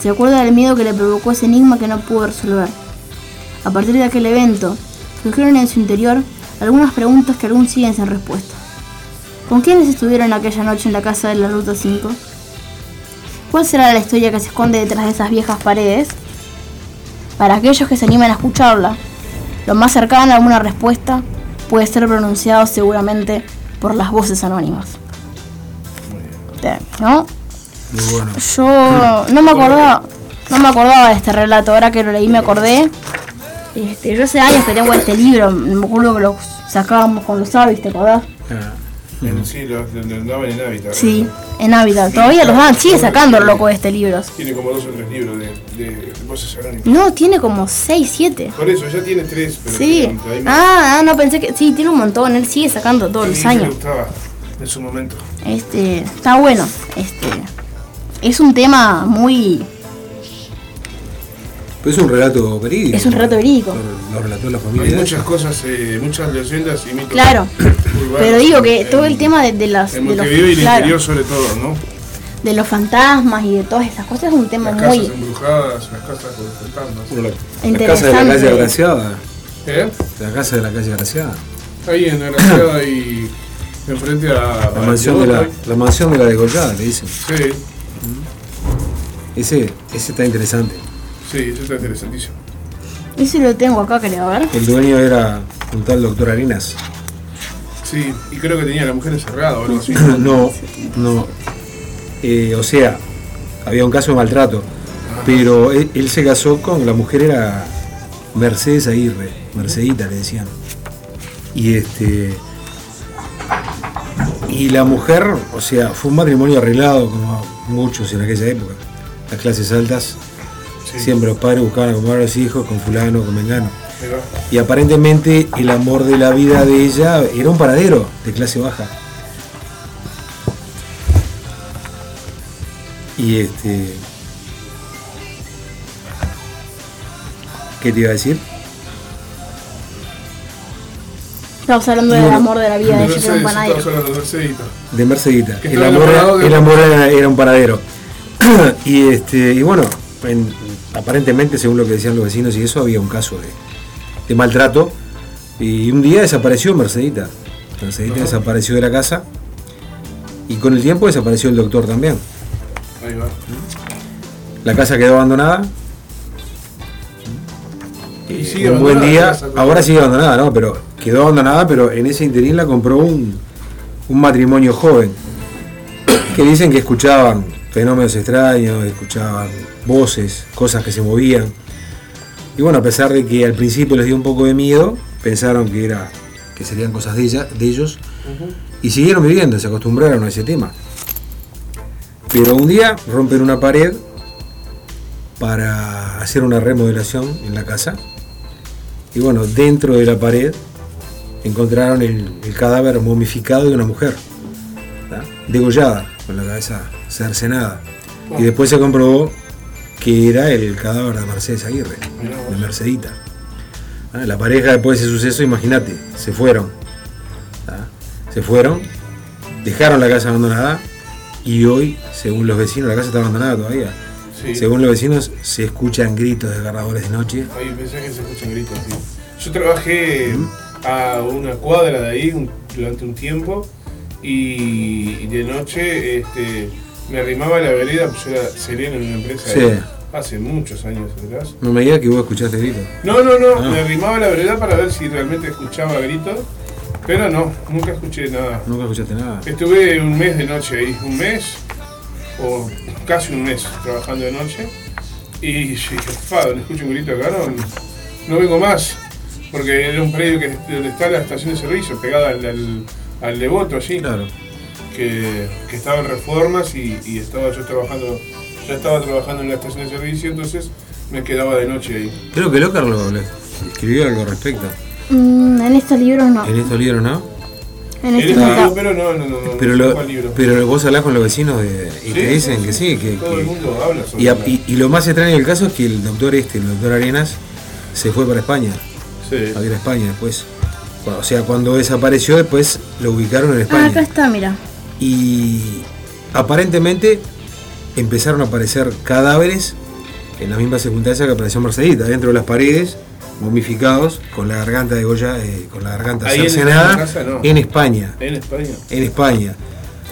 se acuerda del miedo que le provocó ese enigma que no pudo resolver. A partir de aquel evento, surgieron en su interior algunas preguntas que aún siguen sin respuesta. ¿Con quiénes estuvieron aquella noche en la casa de la Ruta 5? ¿Cuál será la historia que se esconde detrás de esas viejas paredes? Para aquellos que se animan a escucharla, lo más cercano a alguna respuesta puede ser pronunciado seguramente por las voces anónimas. ¿No? Muy bueno. Yo no me acordaba, no me acordaba de este relato, ahora que lo leí me acordé. Este, yo hace años que tengo este libro, me acuerdo que lo sacábamos con los sabis, ¿te acordás? Ah, En- Sí, lo, lo- lo daban en Hábitat. Sí, en Navidad. Todavía los dan, sigue sacando el loco de este libro. Tiene como dos o tres libros de, de, de voces. No, tiene como 6, 7. Por eso, ya tiene tres, pero Sí. tiene- ahí me- Ah, ah, no pensé que. Sí, tiene un montón. Él sigue sacando todos los me años. gustaba en su momento. Este, está bueno. Este, es un tema muy. Pero es un relato verídico. Es un relato verídico. Lo, lo relató la Hay familia. de muchas cosas, eh, muchas leyendas y mitos. Claro. Pero digo que en- todo el tema de, de las. En De los, y el claro, interior sobre todo, ¿no? de los fantasmas y de todas estas cosas es un tema Las casas muy embrujadas, las casas con fantasmas. Bueno, la, la casa de la calle Agraciada. ¿Eh? La casa de la calle Agraciada. Ahí en Graciada y enfrente a... La mansión de la, la mansión de la degollada, le dicen. Sí, Ese, ese está interesante. Sí, eso está interesantísimo. Eso lo tengo acá, creo, a ver. El dueño era un tal doctor Arenas. Sí, y creo que tenía a la mujer encerrada o algo así. No, no. Eh, o sea, había un caso de maltrato. Pero él, él se casó con, la mujer era Mercedes Aguirre, Mercedita le decían. Y este. Y la mujer, o sea, fue un matrimonio arreglado como muchos en aquella época. Las clases altas, Sí. siempre los padres buscaban acomodar a los hijos con fulano, con mengano. Y aparentemente el amor de la vida de ella era un paradero de clase baja. Y este. ¿Qué te iba a decir? Estamos hablando del amor de la vida de ella, que era un Mercedes, panadero. estamos hablando de Mercedita. De Mercedita. El amor, de- el amor era, era un paradero. y este. Y bueno, en- aparentemente, según lo que decían los vecinos y eso, había un caso de, de maltrato. Y un día desapareció Mercedita. Mercedita Ajá. desapareció de la casa. Y con el tiempo desapareció el doctor también. Ahí va. La casa quedó abandonada. Y sigue un buen día, ahora sigue abandonada, ¿no? Pero quedó abandonada, pero en ese interín la compró un, un matrimonio joven. Que dicen que escuchaban fenómenos extraños, escuchaban voces, cosas que se movían. Y bueno, a pesar de que al principio les dio un poco de miedo, pensaron que era que serían cosas de ella, de ellos, y siguieron viviendo, se acostumbraron a ese tema. Pero un día rompen una pared para hacer una remodelación en la casa. Y bueno, dentro de la pared encontraron el, el cadáver momificado de una mujer, ¿tá? degollada, con la cabeza cercenada. Y después se comprobó que era el cadáver de Mercedes Aguirre, de Mercedita. Ah, La pareja después de ese suceso, imagínate, se fueron. Ah, Se fueron, dejaron la casa abandonada y hoy, según los vecinos, la casa está abandonada todavía. Sí. Según los vecinos, se escuchan gritos desgarradores de noche. Ahí pensé que se escuchan gritos, sí. Yo trabajé a una cuadra de ahí un- durante un tiempo y, de noche este, me arrimaba a la vereda, pues yo era sereno en una empresa Sí. ahí, hace muchos años atrás. No me digas que vos escuchaste gritos. No, no, no, Ah. me arrimaba a la vereda para ver si realmente escuchaba gritos, pero no, nunca escuché nada. Nunca escuchaste nada. Estuve un mes de noche ahí, un mes, o casi un mes trabajando de noche, y dije, fa, no escucho un grito acá, no, no vengo más, porque era un predio que, donde está la estación de servicio, pegada al, al, al Devoto allí, Claro. que, que estaba en reformas y, y estaba yo trabajando, ya estaba trabajando en la estación de servicio, entonces me quedaba de noche ahí. Creo que Lócar lo, lo escribió algo al respecto. Mm, en estos libros no. En estos libros, ¿no? En este no. pero no, no, no, no, Pero, no lo, libro. pero vos hablás con los vecinos de- y Sí, te dicen sí, que sí, que, Todo que- el mundo habla sobre y, la- y- y lo más extraño del caso es que el doctor este, el doctor Arenas, se fue para España, Sí. a ir a España después. O sea, cuando desapareció después lo ubicaron en Ah, España. acá está, mira. y aparentemente empezaron a aparecer cadáveres en la misma circunstancia que apareció Mercedita, dentro de las paredes, momificados, con la garganta de Goya, eh, con la garganta Ahí en cercenada, casa, no. en España, En España. en España.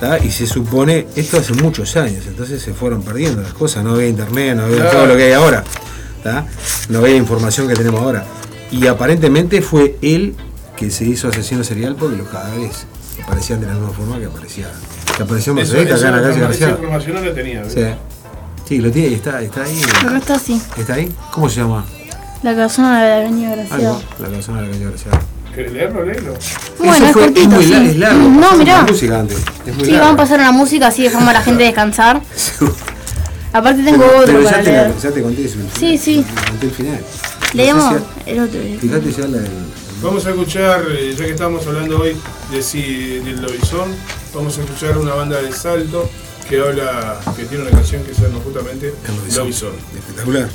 ¿tá? Y se supone, esto hace muchos años, entonces se fueron perdiendo las cosas, no había internet, no había Claro. todo lo que hay ahora, ¿tá? no había información que tenemos ahora. Y aparentemente fue él que se hizo asesino serial porque los cadáveres aparecían de la misma forma que aparecía, que apareció Eso- Mercedes acá en la esa- calle esa García. información no la tenía. ¿ves? Sí. Sí, lo tiene, está, está ahí. Acá está así. ¿Está ahí? ¿Cómo se llama? La casona de la avenida Graciada. Algo, la persona de la calle García. ¿Querés leerlo? Léelo. Bueno, Eso es fue- cortito, muy sí. la- es largo. No, mirá. música antes. Es muy Sí, largo. vamos a pasar una música así dejamos a la gente descansar. Aparte tengo Pero- otro pero para ya te, leer. la- ya te conté eso. Sí, sí. Te conté el final. Leemos No sé si- el otro. Fíjate ya la del. Vamos a escuchar, eh, ya que estamos hablando hoy de si, del Lobizón, vamos a escuchar una banda de Salto que habla, que tiene una canción que se llama justamente el. Lobizón. Espectacular.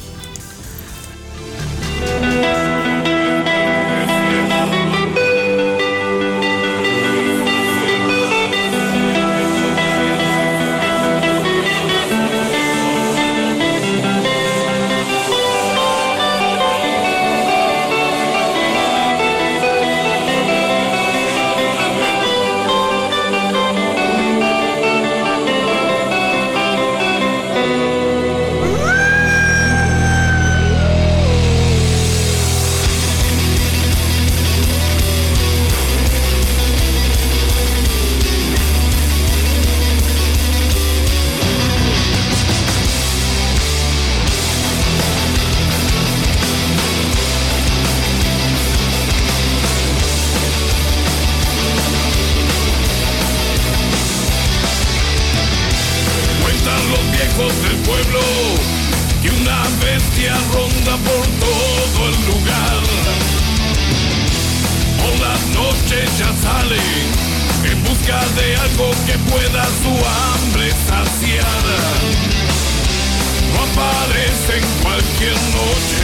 De algo que pueda su hambre saciar. No aparece en cualquier noche,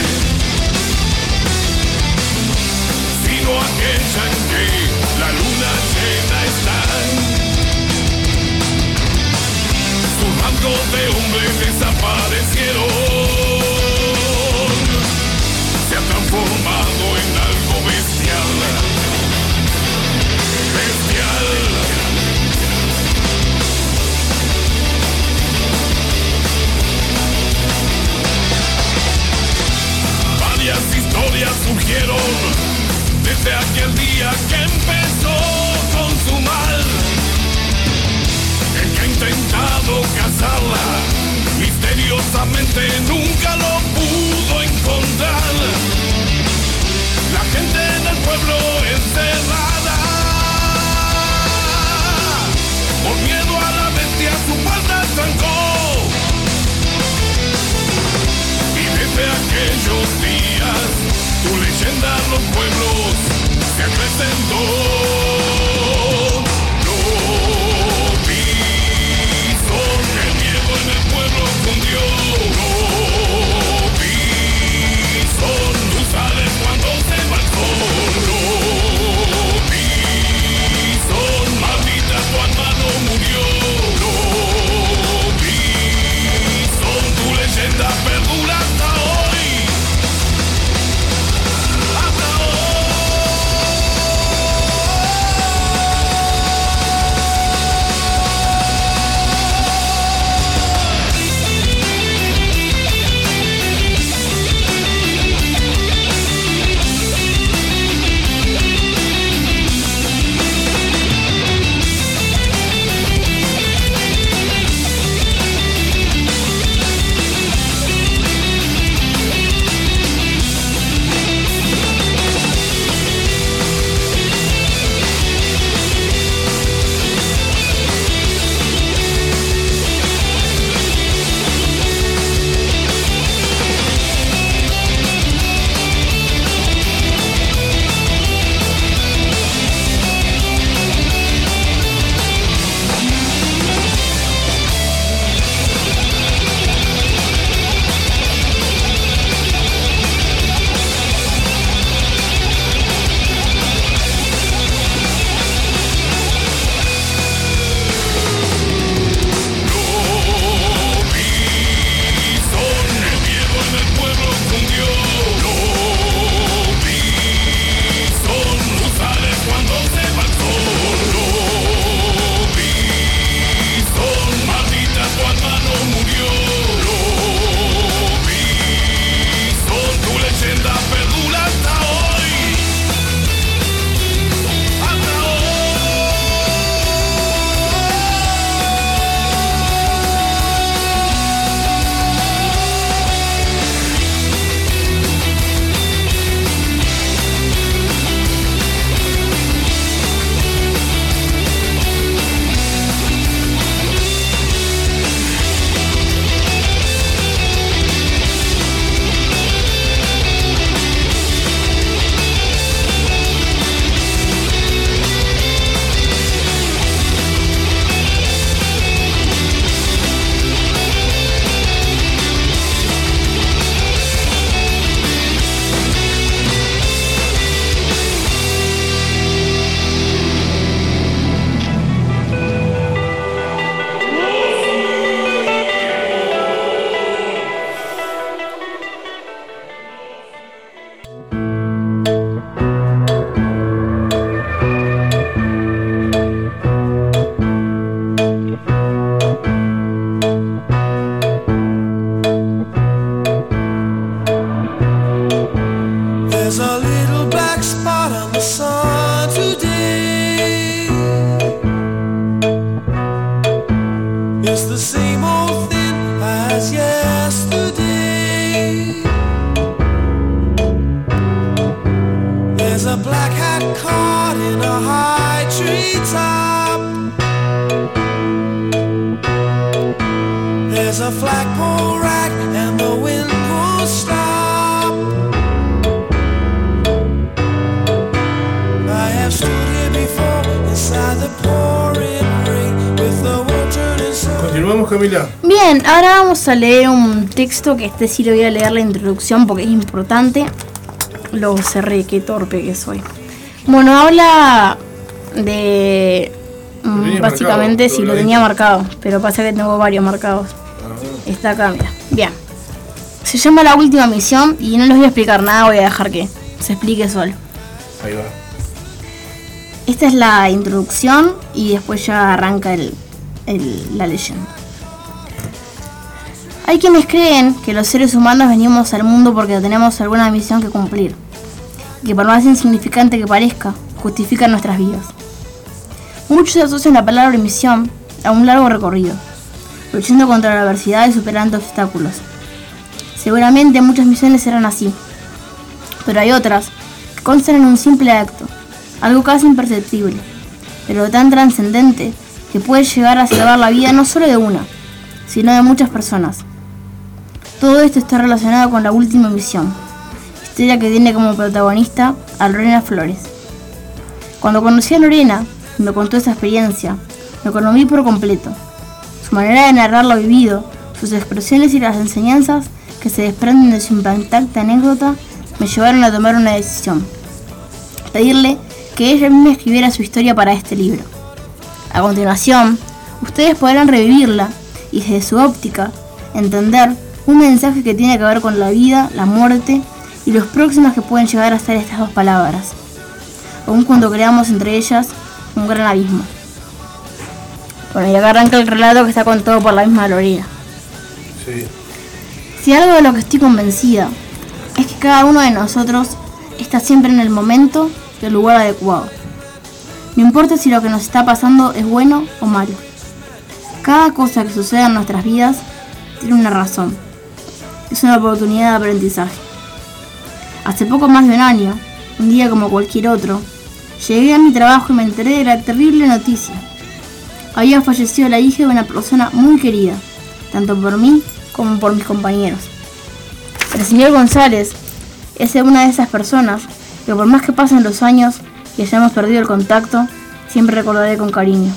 sino aquella en que la luna llena está. Sus rasgos de hombre desaparecieron. Se ha transformado historias surgieron desde aquel día que empezó con su mal. El que ha intentado cazarla, misteriosamente nunca lo pudo encontrar. La gente del pueblo encerrada, por miedo a la bestia su puerta trancó. Y desde aquellos días, tu leyenda en los pueblos se acrecentó. Vamos a leer un texto que este sí lo voy a leer la introducción porque es importante. Lo cerré, qué torpe que soy. Bueno, habla de... mm, Lo tenías Básicamente marcado, sí, lo lo tenía marcado, pero pasa que tengo varios marcados. Está acá, mira. Bien. Se llama La Última Misión y no les voy a explicar nada, voy a dejar que se explique solo. Ahí va. Esta es la introducción y después ya arranca el, el- la leyenda. Hay quienes creen que los seres humanos venimos al mundo porque tenemos alguna misión que cumplir, que por más insignificante que parezca, justifica nuestras vidas. Muchos asocian la palabra misión a un largo recorrido, luchando contra la adversidad y superando obstáculos. Seguramente muchas misiones serán así, pero hay otras que constan en un simple acto, algo casi imperceptible, pero tan trascendente que puede llegar a salvar la vida no solo de una, sino de muchas personas. Todo esto está relacionado con la última misión, historia que tiene como protagonista a Lorena Flores. Cuando conocí a Lorena me contó esa experiencia, me conmoví por completo. Su manera de narrar lo vivido, sus expresiones y las enseñanzas que se desprenden de su impactante anécdota me llevaron a tomar una decisión. Pedirle que ella misma escribiera su historia para este libro. A continuación, ustedes podrán revivirla y desde su óptica entender un mensaje que tiene que ver con la vida, la muerte y los próximos que pueden llegar a ser estas dos palabras, aun cuando creamos entre ellas un gran abismo. Bueno, y acá arranca el relato que está contado por la misma Lorena. Sí. Si algo de lo que estoy convencida es que cada uno de nosotros está siempre en el momento y el lugar adecuado. No importa si lo que nos está pasando es bueno o malo. Cada cosa que sucede en nuestras vidas tiene una razón. Es una oportunidad de aprendizaje. Hace poco más de un año, un día como cualquier otro, llegué a mi trabajo y me enteré de la terrible noticia. Había fallecido la hija de una persona muy querida, tanto por mí como por mis compañeros. El señor González es una de esas personas que por más que pasen los años y hayamos perdido el contacto, siempre recordaré con cariño.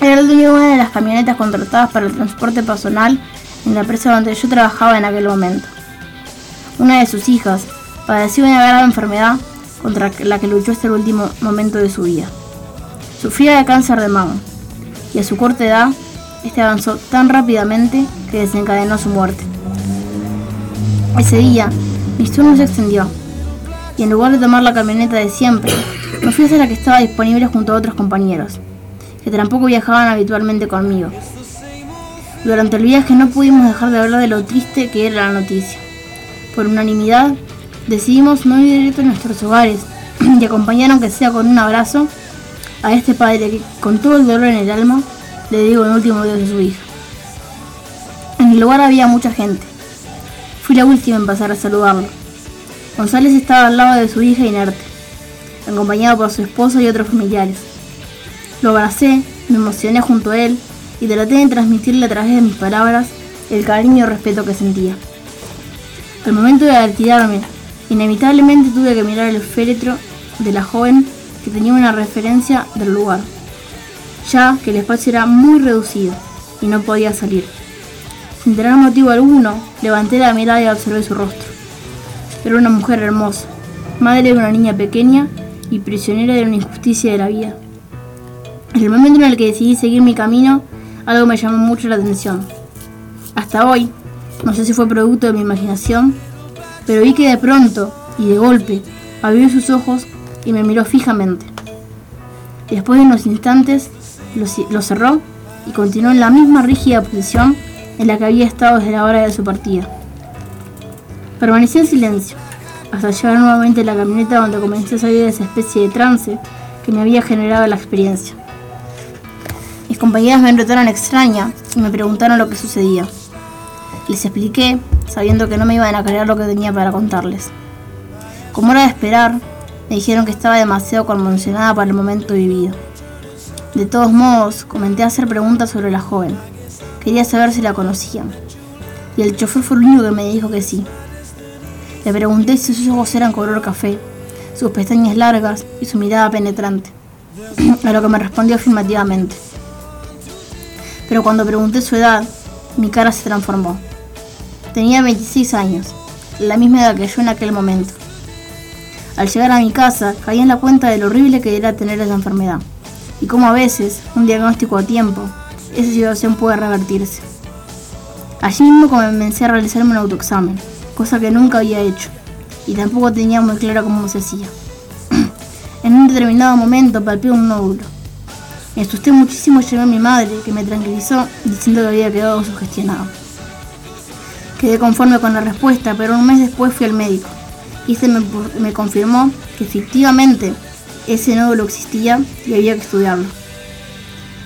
Era el dueño de una de las camionetas contratadas para el transporte personal en la empresa donde yo trabajaba en aquel momento. Una de sus hijas padeció una grave enfermedad contra la que luchó hasta el último momento de su vida. Sufría de cáncer de mama y a su corta edad, este avanzó tan rápidamente que desencadenó su muerte. Ese día, mi turno se extendió y en lugar de tomar la camioneta de siempre, me fui hacia la que estaba disponible junto a otros compañeros, que tampoco viajaban habitualmente conmigo. Durante el viaje no pudimos dejar de hablar de lo triste que era la noticia. Por unanimidad, decidimos no ir directo a nuestros hogares y acompañar aunque sea con un abrazo a este padre que, con todo el dolor en el alma, le digo el último adiós de su hija. En el lugar había mucha gente. Fui la última en pasar a saludarlo. González estaba al lado de su hija inerte, acompañado por su esposa y otros familiares. Lo abracé, me emocioné junto a él y traté de transmitirle a través de mis palabras el cariño y respeto que sentía. Al momento de retirarme, inevitablemente tuve que mirar el féretro de la joven que tenía una referencia del lugar, ya que el espacio era muy reducido y no podía salir. Sin tener motivo alguno, levanté la mirada y observé su rostro. Era una mujer hermosa, madre de una niña pequeña y prisionera de una injusticia de la vida. En el momento en el que decidí seguir mi camino, algo me llamó mucho la atención. Hasta hoy, no sé si fue producto de mi imaginación, pero vi que de pronto y de golpe abrió sus ojos y me miró fijamente. Después de unos instantes, lo, ci- lo cerró y continuó en la misma rígida posición en la que había estado desde la hora de su partida. Permanecí en silencio, hasta llegar nuevamente a la camioneta donde comencé a salir de esa especie de trance que me había generado la experiencia. Compañeras me notaron extraña y me preguntaron lo que sucedía. Les expliqué, sabiendo que no me iban a creer lo que tenía para contarles. Como era de esperar, me dijeron que estaba demasiado conmocionada para el momento vivido. De todos modos, comenté hacer preguntas sobre la joven. Quería saber si la conocían. Y el chofer fue el único que me dijo que sí. Le pregunté si sus ojos eran color café, sus pestañas largas y su mirada penetrante. A lo que me respondió afirmativamente. Pero cuando pregunté su edad, mi cara se transformó. Tenía 26 años, la misma edad que yo en aquel momento. Al llegar a mi casa, caí en la cuenta de lo horrible que era tener esa enfermedad y cómo a veces, un diagnóstico a tiempo, esa situación puede revertirse. Allí mismo comencé a realizarme un autoexamen, cosa que nunca había hecho y tampoco tenía muy claro cómo se hacía. en un determinado momento palpé un nódulo. Me asusté muchísimo y llamé a mi madre, que me tranquilizó diciendo que había quedado sugestionado. Quedé conforme con la respuesta, pero un mes después fui al médico y este me, me confirmó que efectivamente ese nódulo existía y había que estudiarlo.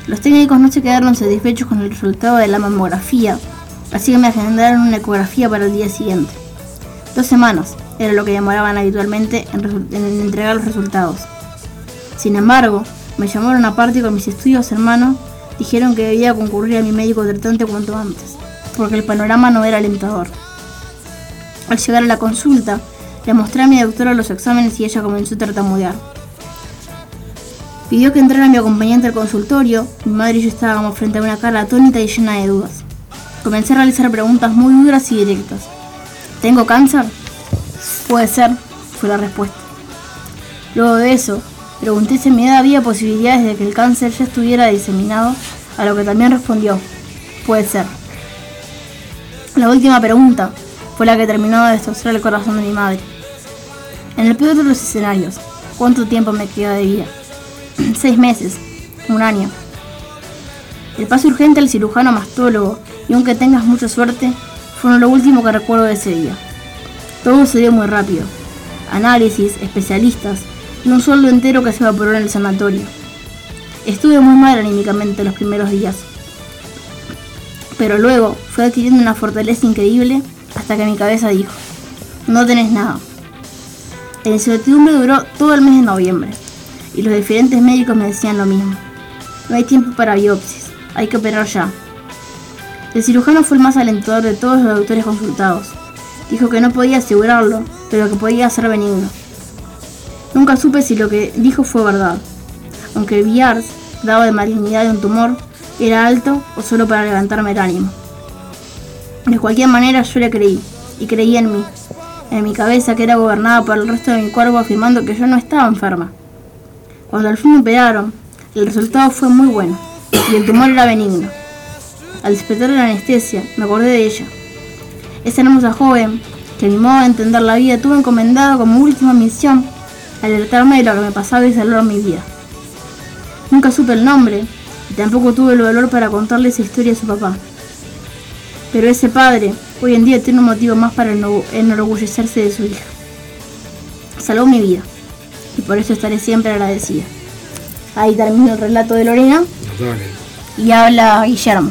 Los técnicos no se quedaron satisfechos con el resultado de la mamografía, así que me agendaron una ecografía para el día siguiente. Dos semanas era lo que demoraban habitualmente en, en entregar los resultados. Sin embargo, me llamaron aparte con mis estudios hermanos dijeron que debía concurrir a mi médico tratante cuanto antes, porque el panorama no era alentador. Al llegar a la consulta, le mostré a mi doctora los exámenes y ella comenzó a tartamudear. Pidió que entrara mi acompañante al consultorio, mi madre y yo estábamos frente a una cara atónita y llena de dudas. Comencé a realizar preguntas muy duras y directas. ¿Tengo cáncer? Puede ser, fue la respuesta. Luego de eso, pregunté si en mi edad había posibilidades de que el cáncer ya estuviera diseminado, a lo que también respondió, puede ser. La última pregunta fue la que terminó de destrozar el corazón de mi madre. En el peor de los escenarios, ¿cuánto tiempo me queda de vida? Seis meses, un año. El paso urgente al cirujano mastólogo y aunque tengas mucha suerte, fueron lo último que recuerdo de ese día. Todo se dio muy rápido. Análisis, especialistas y un sueldo entero que se evaporó en el sanatorio. Estuve muy mal anímicamente los primeros días. Pero luego fue adquiriendo una fortaleza increíble hasta que mi cabeza dijo, no tenés nada. La incertidumbre duró todo el mes de noviembre y los diferentes médicos me decían lo mismo. No hay tiempo para biopsias, hay que operar ya. El cirujano fue el más alentador de todos los doctores consultados. Dijo que no podía asegurarlo, pero que podía ser benigno. Nunca supe si lo que dijo fue verdad, aunque VIARS, dado de malignidad de un tumor, era alto o solo para levantarme el ánimo. De cualquier manera yo le creí, y creí en mí, en mi cabeza que era gobernada por el resto de mi cuerpo afirmando que yo no estaba enferma. Cuando al fin me operaron, el resultado fue muy bueno, y el tumor era benigno. Al despertar de la anestesia, me acordé de ella. Esa hermosa joven, que a mi modo de entender la vida tuvo encomendado como última misión alertarme de lo que me pasaba y salvar mi vida. Nunca supe el nombre, y tampoco tuve el valor para contarle esa historia a su papá. Pero ese padre, hoy en día tiene un motivo más para eno- enorgullecerse de su hija. Salvó mi vida, y por eso estaré siempre agradecida. Ahí termina el relato de Lorena y habla Guillermo.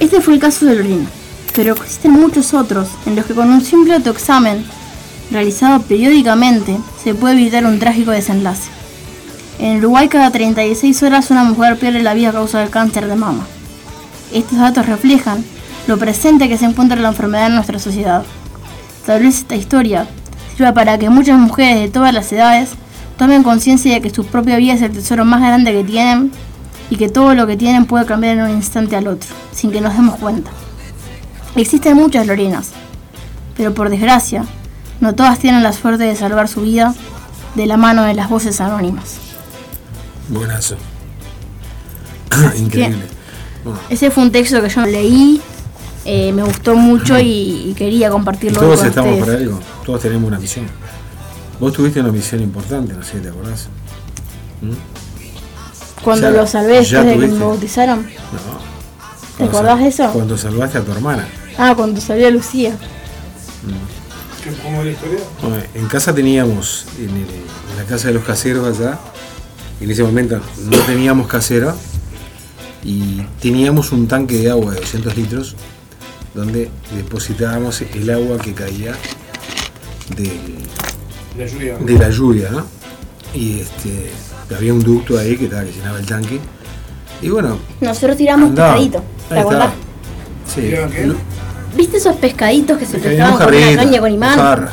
Este fue el caso de Lorena, pero existen muchos otros en los que con un simple autoexamen realizado periódicamente se puede evitar un trágico desenlace. En Uruguay cada 36 horas una mujer pierde la vida a causa del cáncer de mama. Estos datos reflejan lo presente que se encuentra la enfermedad en nuestra sociedad. Tal esta historia sirva para que muchas mujeres de todas las edades tomen conciencia de que su propia vida es el tesoro más grande que tienen y que todo lo que tienen puede cambiar en un instante al otro, sin que nos demos cuenta. Existen muchas Lorenas, pero por desgracia, no todas tienen la suerte de salvar su vida de la mano de las voces anónimas. Buenazo. Increíble. Bueno, Ese fue un texto que yo leí, eh, me gustó mucho y, y quería y compartirlo todos con estamos ustedes. para algo. Todos tenemos una misión. Vos tuviste una misión importante, no sé si te acordás. Cuando Ya- lo salvé después de que me bautizaron. No. ¿Te acordás de eso? Cuando salvaste a tu hermana. Ah, cuando salió a Lucía. ¿Qué- ¿Cómo es la historia? Bueno, en casa teníamos, en, el- en la casa de los caseros allá, en ese momento no teníamos casero, y teníamos un tanque de agua de 200 litros donde depositábamos el agua que caía del, La lluvia. de la lluvia, ¿no? Y este, había un ducto ahí que, estaba, que llenaba el tanque. Y bueno, Nosotros tiramos pescadito. ¿Te acordás? Sí. ¿Viste esos pescaditos que se pescaban con una caña con imán?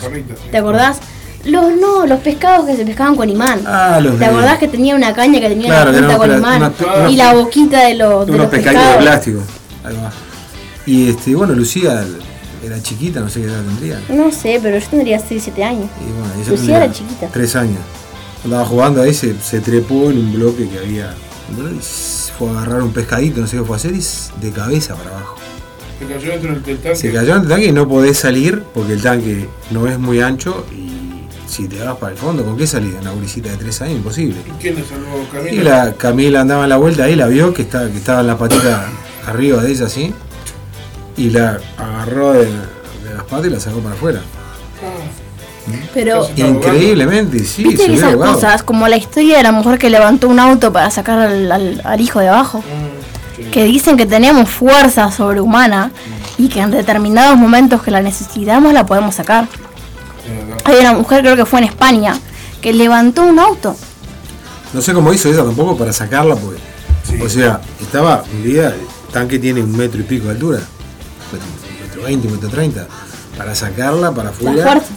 ¿Te acordás? Los no, los pescados que se pescaban con imán. Ah, los ¿Te de- acordás que tenía una caña que tenía Claro, la punta con una- imán? una- y la boquita de los, de unos los pescaditos de plástico. Y este, bueno, Lucía era chiquita, no sé qué edad tendría. No sé, pero yo tendría 6, 7 años. Y bueno, ella Lucía era chiquita. Tres años. Andaba jugando ahí, se, se trepó en un bloque que había. y fue a agarrar un pescadito, no sé qué fue a hacer, y de cabeza para abajo. Se cayó dentro del, del tanque. Se cayó en el tanque y no podés salir porque el tanque no es muy ancho y si te vas para el fondo, ¿con qué salís? Una gurisita de tres años, imposible. ¿Y ¿Quién le salvó Y Camila? la Camila andaba en la vuelta ahí, la vio que estaba, que estaba en la patita arriba de ella así, y la agarró de, de las patas y la sacó para afuera. Pero. Está ahogando. Increíblemente, sí, viste esas cosas, como la historia de la mujer que levantó un auto para sacar al, al- al hijo de abajo, Mm, sí. Que dicen que tenemos fuerza sobrehumana y que en determinados momentos que la necesitamos la podemos sacar. Verdad. Hay una mujer, creo que fue en España, que levantó un auto. No sé cómo hizo ella tampoco para sacarla, porque. Sí. O sea, estaba un día, el tanque tiene un metro y pico de altura, metro, metro 20, metro 30. Para sacarla para afuera. fuerza.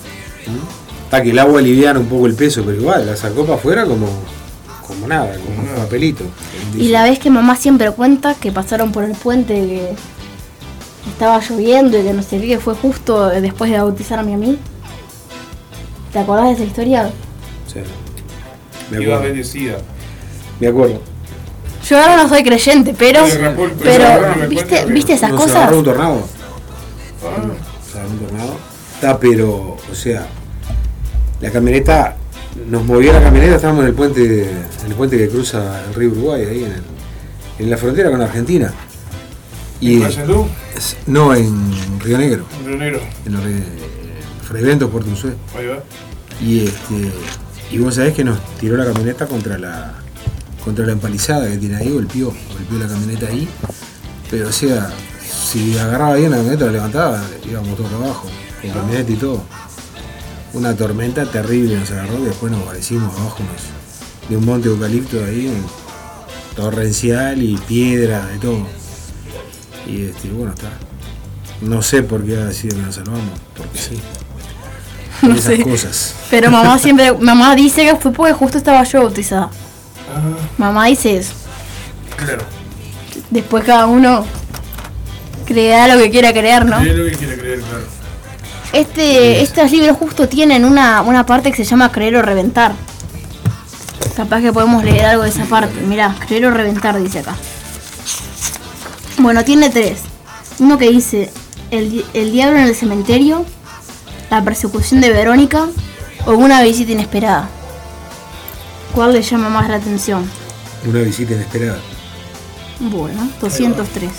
Está que el agua aliviana un poco el peso, pero igual, la sacó para afuera como, como nada, como un papelito. Y la vez que mamá siempre cuenta que pasaron por el puente que estaba lloviendo y que no sé qué, que fue justo después de bautizarme a mí. ¿Te acordás de esa historia? Sí. Me Iba acuerdo. bendecida. Me acuerdo. Yo ahora no soy creyente, pero. Se se Pero, el ¿viste, ¿viste esas No, Se cosas? agarró un tornado. Ah, Se agarró un tornado. Está, pero, o sea, la camioneta, nos movió la camioneta, estábamos en el puente, en el puente que cruza el río Uruguay, ahí en, el- en la frontera con Argentina. Y, ¿En es- no, en Río Negro, En Río Negro. en los Fray Bentos, Puerto Unzué. Ahí va. Y este y vos sabés que nos tiró la camioneta contra la contra la empalizada que tiene ahí, golpeó, golpeó la camioneta ahí. Pero o sea, si agarraba bien la camioneta, la levantaba, íbamos todos para abajo, con camioneta y todo. Una tormenta terrible nos agarró y después nos parecimos abajo unos- de un monte de eucalipto ahí, un torrencial y piedra, de todo. Y este, bueno, está. No sé por qué ha sido que nos salvamos, porque sí. No Esas sé. cosas. Pero mamá siempre. Mamá dice que fue porque justo estaba yo bautizada. Ah, Mamá dice eso. claro. Después cada uno creerá lo que quiera creer, ¿no? Es lo que quiere creer, claro. Este, estos libros justo tienen una, una parte que se llama Creer o Reventar. Capaz que podemos leer algo de esa parte. Mirá, Creer o Reventar dice acá. Bueno, tiene tres. Uno que dice el, el diablo en el cementerio, la persecución de Verónica o una visita inesperada. ¿Cuál le llama más la atención? Una visita inesperada. Bueno, 203.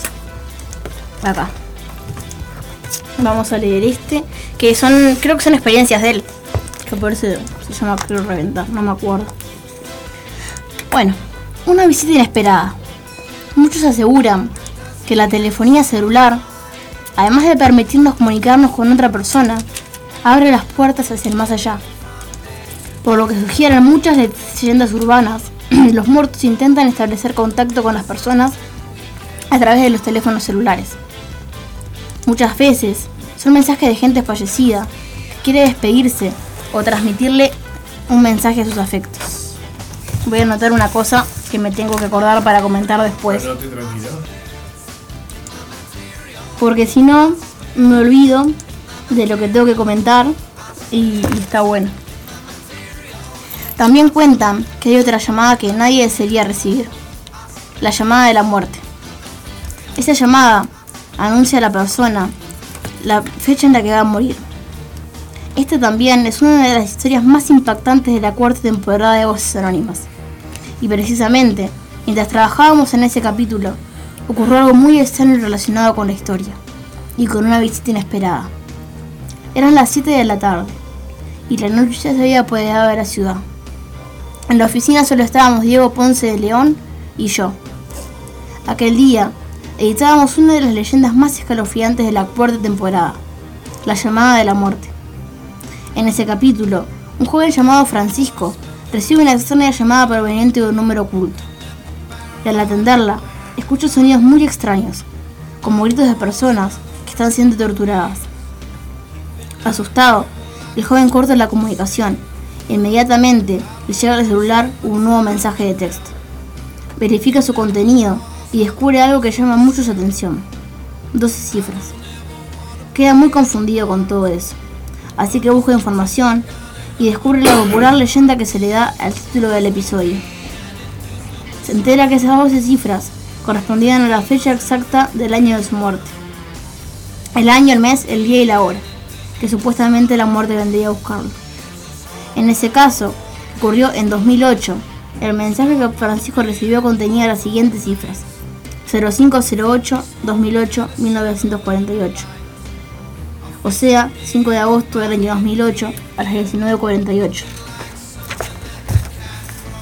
Acá. Vamos a leer este, que son, creo que son experiencias de él. Que por eso se llama Creo Reventar, no me acuerdo. Bueno, una visita inesperada. Muchos aseguran que la telefonía celular, además de permitirnos comunicarnos con otra persona, abre las puertas hacia el más allá. Por lo que sugieren muchas leyendas urbanas, los muertos intentan establecer contacto con las personas a través de los teléfonos celulares. Muchas veces son mensajes de gente fallecida que quiere despedirse o transmitirle un mensaje a sus afectos. Voy a anotar una cosa que me tengo que acordar para comentar después, porque si no me olvido de lo que tengo que comentar y, y está bueno. También cuentan que hay otra llamada que nadie desearía recibir, la llamada de la muerte. Esa llamada anuncia a la persona la fecha en la que va a morir. Esta también es una de las historias más impactantes de la cuarta temporada de Voces Anónimas. Y precisamente, mientras trabajábamos en ese capítulo, ocurrió algo muy extraño relacionado con la historia y con una visita inesperada. Eran las 7 de la tarde y la noche ya se había apoderado de la ciudad. En la oficina solo estábamos Diego Ponce de León y yo. Aquel día, editábamos una de las leyendas más escalofriantes de la cuarta temporada, La llamada de la muerte. En ese capítulo, un joven llamado Francisco recibe una extraña llamada proveniente de un número oculto. Y al atenderla, escucha sonidos muy extraños, como gritos de personas que están siendo torturadas. Asustado, el joven corta la comunicación e inmediatamente le llega al celular un nuevo mensaje de texto. Verifica su contenido y descubre algo que llama mucho su atención. 12 cifras. Queda muy confundido con todo eso, así que busca información y descubre la popular leyenda que se le da al título del episodio. Se entera que esas 12 cifras correspondían a la fecha exacta del año de su muerte. El año, el mes, el día y la hora, que supuestamente la muerte vendría a buscarlo. En ese caso, ocurrió en 2008, el mensaje que Francisco recibió contenía las siguientes cifras. 0508 2008 1948. O sea, 5 de agosto del año 2008 a las 19.48.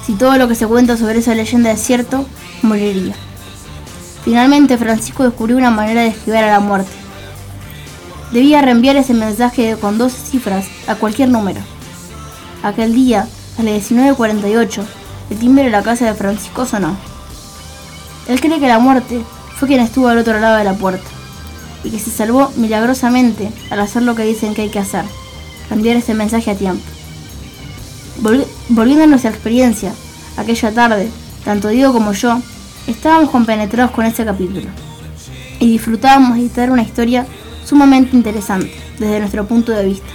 Si todo lo que se cuenta sobre esa leyenda es cierto, moriría. Finalmente, Francisco descubrió una manera de esquivar a la muerte. Debía reenviar ese mensaje con 12 cifras a cualquier número. Aquel día, a las 19.48, el timbre de la casa de Francisco sonó. Él cree que la muerte fue quien estuvo al otro lado de la puerta y que se salvó milagrosamente al hacer lo que dicen que hay que hacer, enviar ese mensaje a tiempo. Volvi- volviendo a nuestra experiencia, aquella tarde, tanto Diego como yo estábamos compenetrados con ese capítulo y disfrutábamos de editar una historia sumamente interesante desde nuestro punto de vista.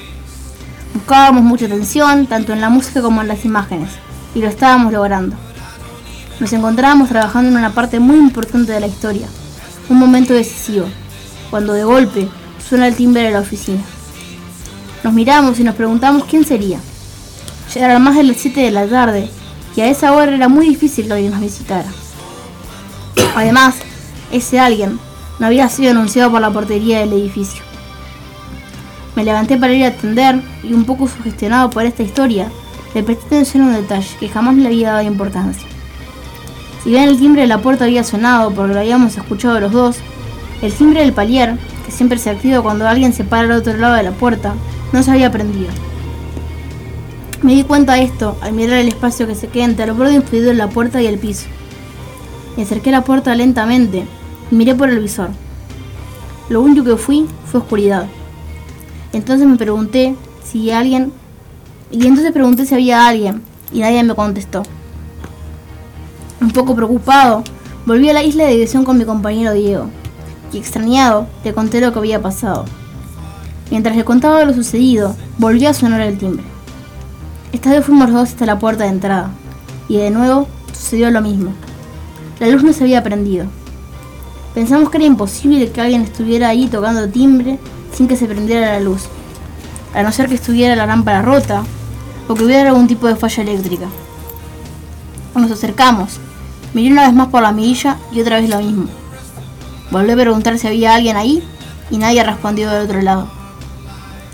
Buscábamos mucha atención tanto en la música como en las imágenes y lo estábamos logrando. Nos encontrábamos trabajando en una parte muy importante de la historia, un momento decisivo, cuando de golpe suena el timbre de la oficina. Nos miramos y nos preguntamos quién sería. Ya más de las 7 de la tarde y a esa hora era muy difícil que alguien nos visitara. Además, ese alguien no había sido anunciado por la portería del edificio. Me levanté para ir a atender y un poco sugestionado por esta historia, le presté atención a un detalle que jamás le había dado importancia. Si bien el timbre de la puerta había sonado porque lo habíamos escuchado los dos, el timbre del palier, que siempre se activa cuando alguien se para al otro lado de la puerta, no se había prendido. Me di cuenta de esto al mirar el espacio que se queda entre el borde influido de la puerta y el piso. Me acerqué la puerta lentamente y miré por el visor. Lo único que fui fue oscuridad. Entonces me pregunté si alguien... Y entonces pregunté si había alguien y nadie me contestó. Un poco preocupado, volví a la isla de diversión con mi compañero Diego y extrañado le conté lo que había pasado. Mientras le contaba lo sucedido, volvió a sonar el timbre. Esta vez fuimos los dos hasta la puerta de entrada y de nuevo sucedió lo mismo. La luz no se había prendido. Pensamos que era imposible que alguien estuviera ahí tocando timbre sin que se prendiera la luz, a no ser que estuviera la lámpara rota o que hubiera algún tipo de falla eléctrica. Nos acercamos, miré una vez más por la mirilla y otra vez lo mismo. Volví a preguntar si había alguien ahí y nadie respondió del otro lado.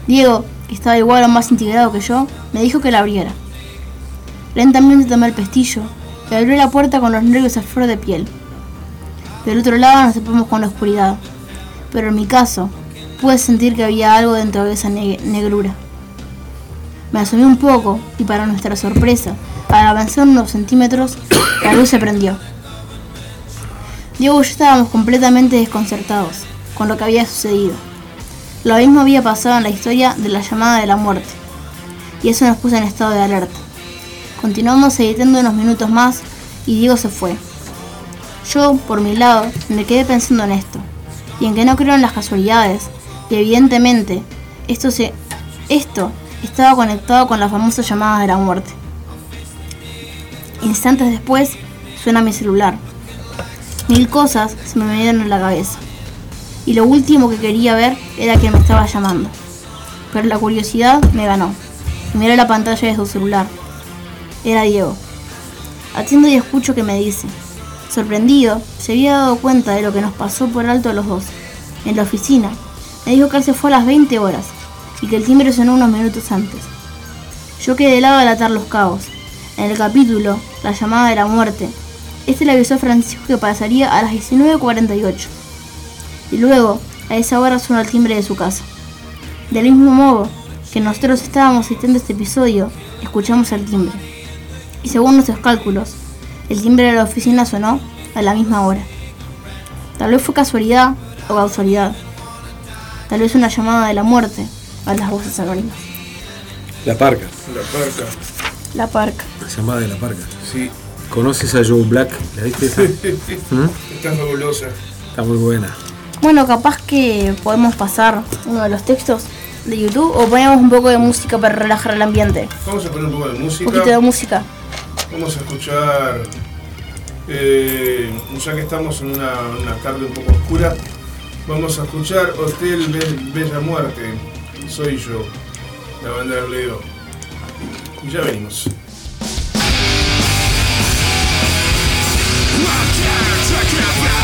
Diego, que estaba igual o más integrado que yo, me dijo que la abriera. Lentamente tomé el pestillo y abrió la puerta con los nervios a flor de piel. Del otro lado nos topamos con la oscuridad, pero en mi caso pude sentir que había algo dentro de esa ne- negrura. Me asomé un poco y para nuestra sorpresa, al avanzar unos centímetros, la luz se prendió. Diego y yo estábamos completamente desconcertados con lo que había sucedido. Lo mismo había pasado en la historia de la llamada de la muerte, y eso nos puso en estado de alerta. Continuamos editando unos minutos más y Diego se fue. Yo, por mi lado, me quedé pensando en esto, y en que no creo en las casualidades, y evidentemente esto, se, esto estaba conectado con la famosa llamada de la muerte. Instantes después, suena mi celular. Mil cosas se me vinieron en la cabeza. Y lo último que quería ver era que me estaba llamando. Pero la curiosidad me ganó. Miré la pantalla de su celular. Era Diego. Atiendo y escucho que me dice. Sorprendido, se había dado cuenta de lo que nos pasó por alto a los dos. En la oficina, me dijo que él se fue a las 20 horas y que el timbre sonó unos minutos antes. Yo quedé de lado al atar los cabos. En el capítulo, la llamada de la muerte, Este le avisó a Francisco que pasaría a las 19.48. Y luego, a esa hora sonó el timbre de su casa. Del mismo modo que nosotros estábamos asistiendo a este episodio, escuchamos el timbre. Y según nuestros cálculos, el timbre de la oficina sonó a la misma hora. Tal vez fue casualidad o causalidad. Tal vez una llamada de la muerte a las voces anónimas. La parca. La parca. La parca. La llamada de la parca. Sí. ¿Conoces a Joe Black? ¿La viste esa? ¿Mm? Está fabulosa. Está muy buena. Bueno, capaz que podemos pasar uno de los textos de YouTube o ponemos un poco de música para relajar el ambiente. Vamos a poner un poco de Un música. poquito de música. Vamos a escuchar, eh, ya que estamos en una, una tarde un poco oscura, vamos a escuchar Hotel Be- Bella Muerte. Soy yo, la banda de Leo. Y ya venimos. Personalmente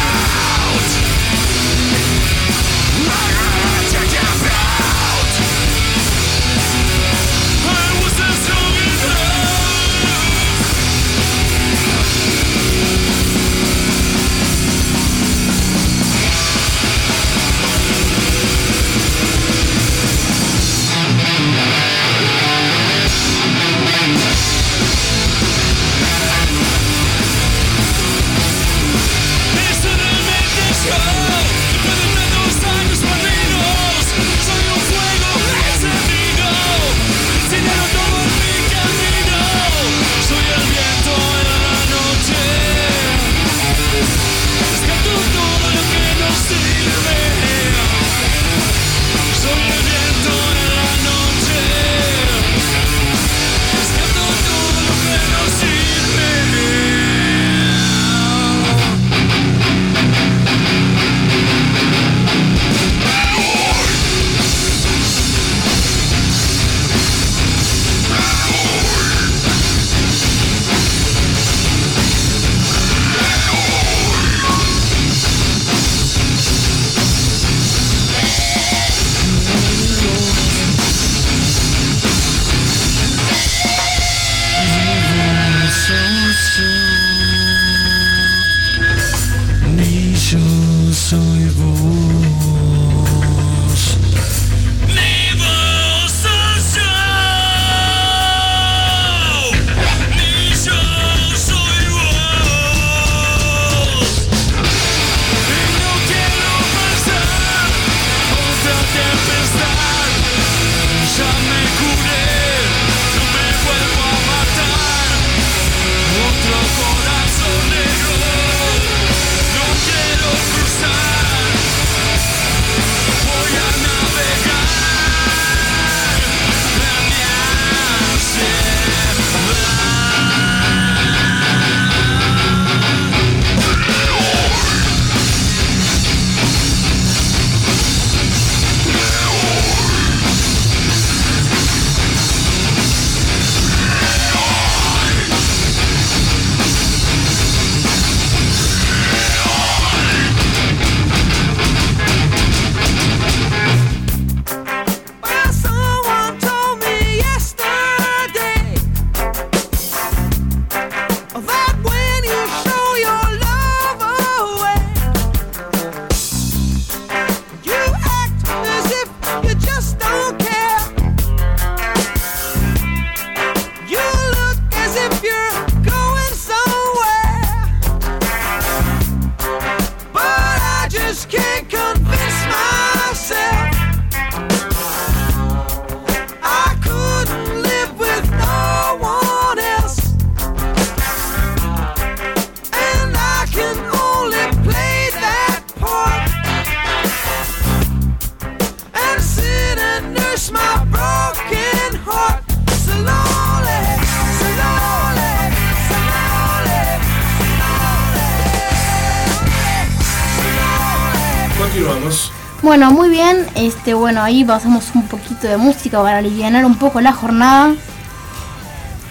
ahí pasamos un poquito de música para aliviar un poco la jornada.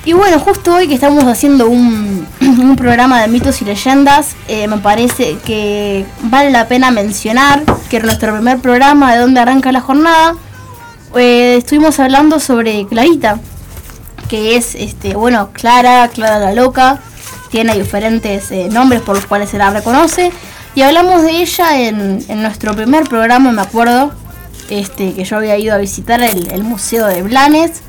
Y bueno, justo hoy que estamos haciendo un, un programa de mitos y leyendas, eh, me parece que vale la pena mencionar que en nuestro primer programa de donde arranca la jornada, eh, estuvimos hablando sobre Clarita, que es, este, bueno, Clara, Clara la loca, tiene diferentes eh, nombres por los cuales se la reconoce. Y hablamos de ella en, en nuestro primer programa, me acuerdo, este, que yo había ido a visitar el, Museo de Blanes.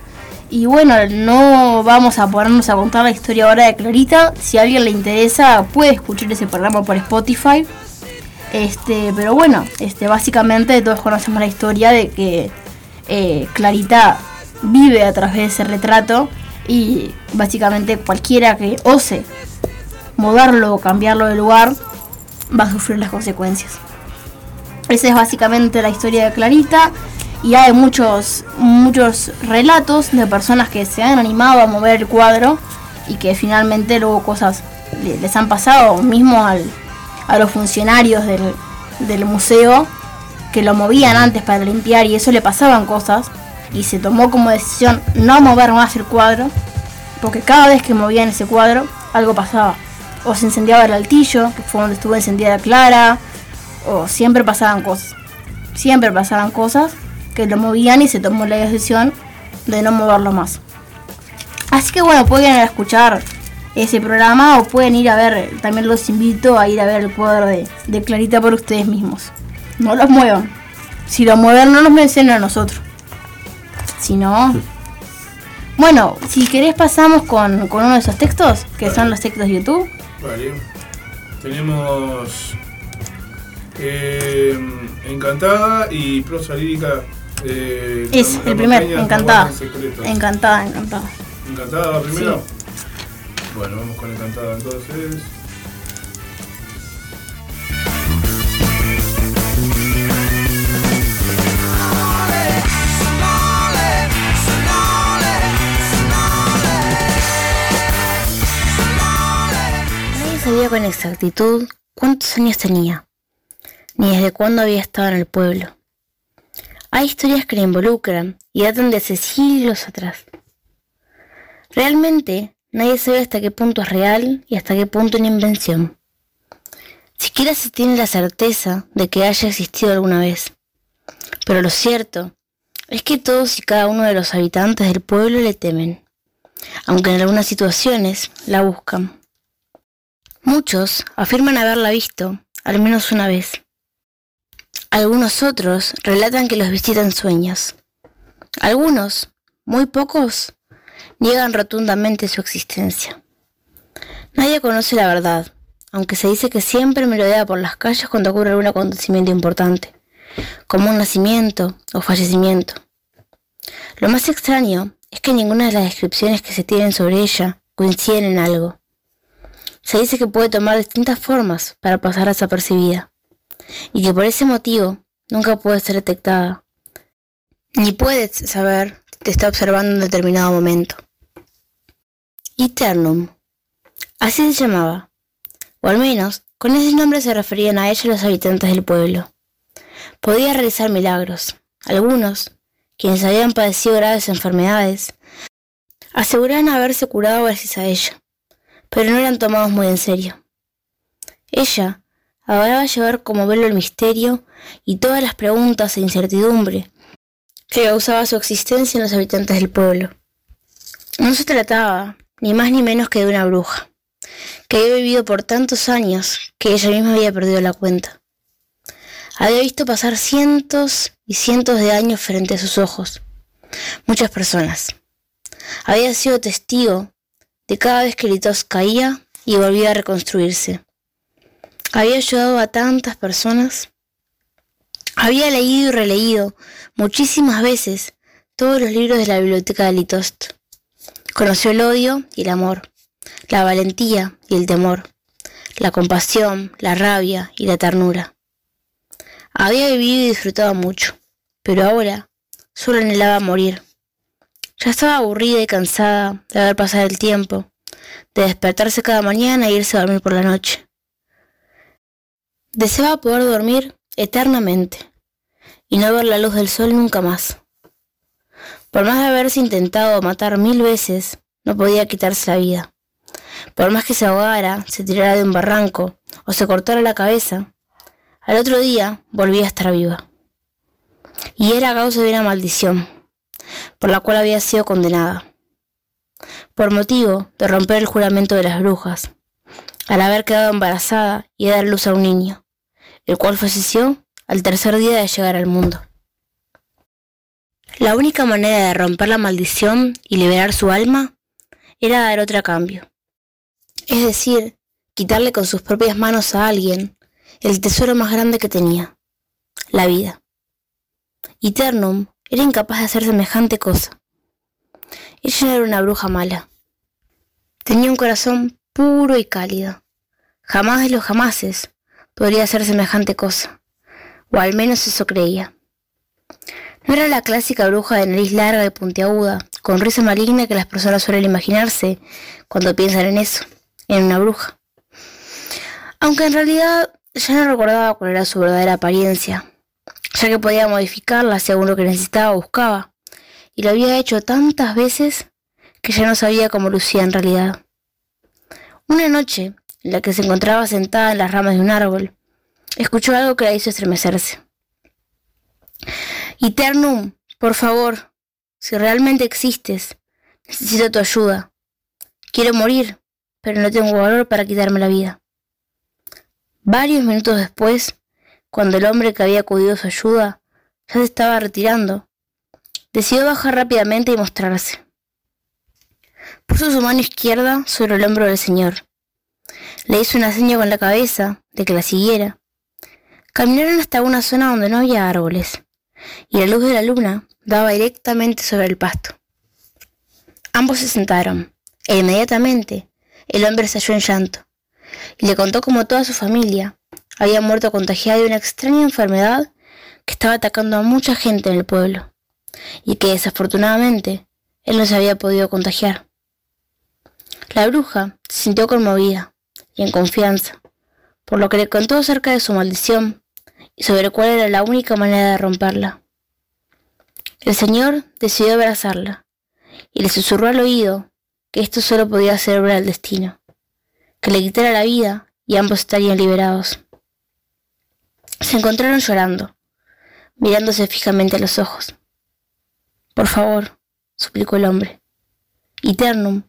Y bueno, no vamos a ponernos a contar la historia ahora de Clarita. Si a alguien le interesa, puede escuchar ese programa por Spotify. Este, pero bueno, este, básicamente todos conocemos la historia de que eh, Clarita vive a través de ese retrato y básicamente cualquiera que ose mudarlo o cambiarlo de lugar va a sufrir las consecuencias. Esa es básicamente la historia de Clarita y hay muchos muchos relatos de personas que se han animado a mover el cuadro y que finalmente luego cosas le- les han pasado mismo al, a los funcionarios del, del museo que lo movían antes para limpiar y eso le pasaban cosas y se tomó como decisión no mover más el cuadro porque cada vez que movían ese cuadro algo pasaba. O se incendiaba el altillo que fue donde estuvo encendida Clara o siempre pasaban cosas. Siempre pasaban cosas que lo movían y se tomó la decisión de no moverlo más. Así que bueno pueden ir a escuchar ese programa o pueden ir a ver también los invito a ir a ver el cuadro de, de Clarita por ustedes mismos. No los muevan. Si lo mueven no nos mencionen a nosotros. Si no bueno si querés pasamos con, con uno de esos textos que son los textos de YouTube. Vale. Tenemos eh, Encantada y prosa lírica. eh, es la- la el primer encantada encantada encantada ¿Encantada primero? Bueno, vamos con Encantada entonces. Nadie sabía con exactitud cuántos años tenía, ni desde cuándo había estado en el pueblo. Hay historias que la involucran y datan de hace siglos atrás. Realmente, nadie sabe hasta qué punto es real y hasta qué punto una invención. Siquiera se tiene la certeza de que haya existido alguna vez. Pero lo cierto es que todos y cada uno de los habitantes del pueblo le temen, aunque en algunas situaciones la buscan. Muchos afirman haberla visto al menos una vez. Algunos otros relatan que los visitan sueños. Algunos, muy pocos, niegan rotundamente su existencia. Nadie conoce la verdad, aunque se dice que siempre merodea por las calles cuando ocurre algún acontecimiento importante, como un nacimiento o fallecimiento. Lo más extraño es que ninguna de las descripciones que se tienen sobre ella coinciden en algo. Se dice que puede tomar distintas formas para pasar desapercibida, y que por ese motivo nunca puede ser detectada, ni puedes saber si te está observando en determinado momento. Eternum. Así se llamaba, o al menos con ese nombre se referían a ella los habitantes del pueblo. Podía realizar milagros. Algunos, quienes habían padecido graves enfermedades, aseguraban haberse curado gracias a ella, pero no eran tomados muy en serio. Ella adoraba llevar como velo el misterio y todas las preguntas e incertidumbre que causaba su existencia en los habitantes del pueblo. No se trataba ni más ni menos que de una bruja, que había vivido por tantos años que ella misma había perdido la cuenta. Había visto pasar cientos y cientos de años frente a sus ojos, muchas personas. Había sido testigo de cada vez que Litos caía y volvía a reconstruirse. Había ayudado a tantas personas. Había leído y releído muchísimas veces todos los libros de la biblioteca de Litost. Conoció el odio y el amor, la valentía y el temor, la compasión, la rabia y la ternura. Había vivido y disfrutado mucho, pero ahora solo anhelaba morir. Ya estaba aburrida y cansada de ver pasar el tiempo, de despertarse cada mañana e irse a dormir por la noche. Deseaba poder dormir eternamente y no ver la luz del sol nunca más. Por más de haberse intentado matar mil veces, no podía quitarse la vida. Por más que se ahogara, se tirara de un barranco o se cortara la cabeza, al otro día volvía a estar viva. Y era a causa de una maldición, por la cual había sido condenada. Por motivo de romper el juramento de las brujas, al haber quedado embarazada y dar luz a un niño, el cual falleció al tercer día de llegar al mundo. La única manera de romper la maldición y liberar su alma era dar otra cambio. Es decir, quitarle con sus propias manos a alguien el tesoro más grande que tenía, la vida. Y Ternum era incapaz de hacer semejante cosa. Ella era una bruja mala. Tenía un corazón puro y cálido. Jamás de los jamases podría hacer semejante cosa, o al menos eso creía. No era la clásica bruja de nariz larga y puntiaguda, con risa maligna que las personas suelen imaginarse cuando piensan en eso, en una bruja. Aunque en realidad ya no recordaba cuál era su verdadera apariencia, ya que podía modificarla según lo que necesitaba o buscaba, y lo había hecho tantas veces que ya no sabía cómo lucía en realidad. Una noche, la que se encontraba sentada en las ramas de un árbol, escuchó algo que la hizo estremecerse. Eternum, por favor, si realmente existes, necesito tu ayuda. Quiero morir, pero no tengo valor para quitarme la vida. Varios minutos después, cuando el hombre que había acudido a su ayuda ya se estaba retirando, decidió bajar rápidamente y mostrarse. Puso su mano izquierda sobre el hombro del señor. Le hizo una seña con la cabeza de que la siguiera. Caminaron hasta una zona donde no había árboles, y la luz de la luna daba directamente sobre el pasto. Ambos se sentaron, e inmediatamente el hombre se halló en llanto, y le contó cómo toda su familia había muerto contagiada de una extraña enfermedad que estaba atacando a mucha gente en el pueblo, y que desafortunadamente él no se había podido contagiar. La bruja se sintió conmovida y en confianza, por lo que le contó acerca de su maldición y sobre cuál era la única manera de romperla. El señor decidió abrazarla y le susurró al oído que esto solo podía ser obra del destino, que le quitara la vida y ambos estarían liberados. Se encontraron llorando, mirándose fijamente a los ojos. Por favor, suplicó el hombre. Y Ternum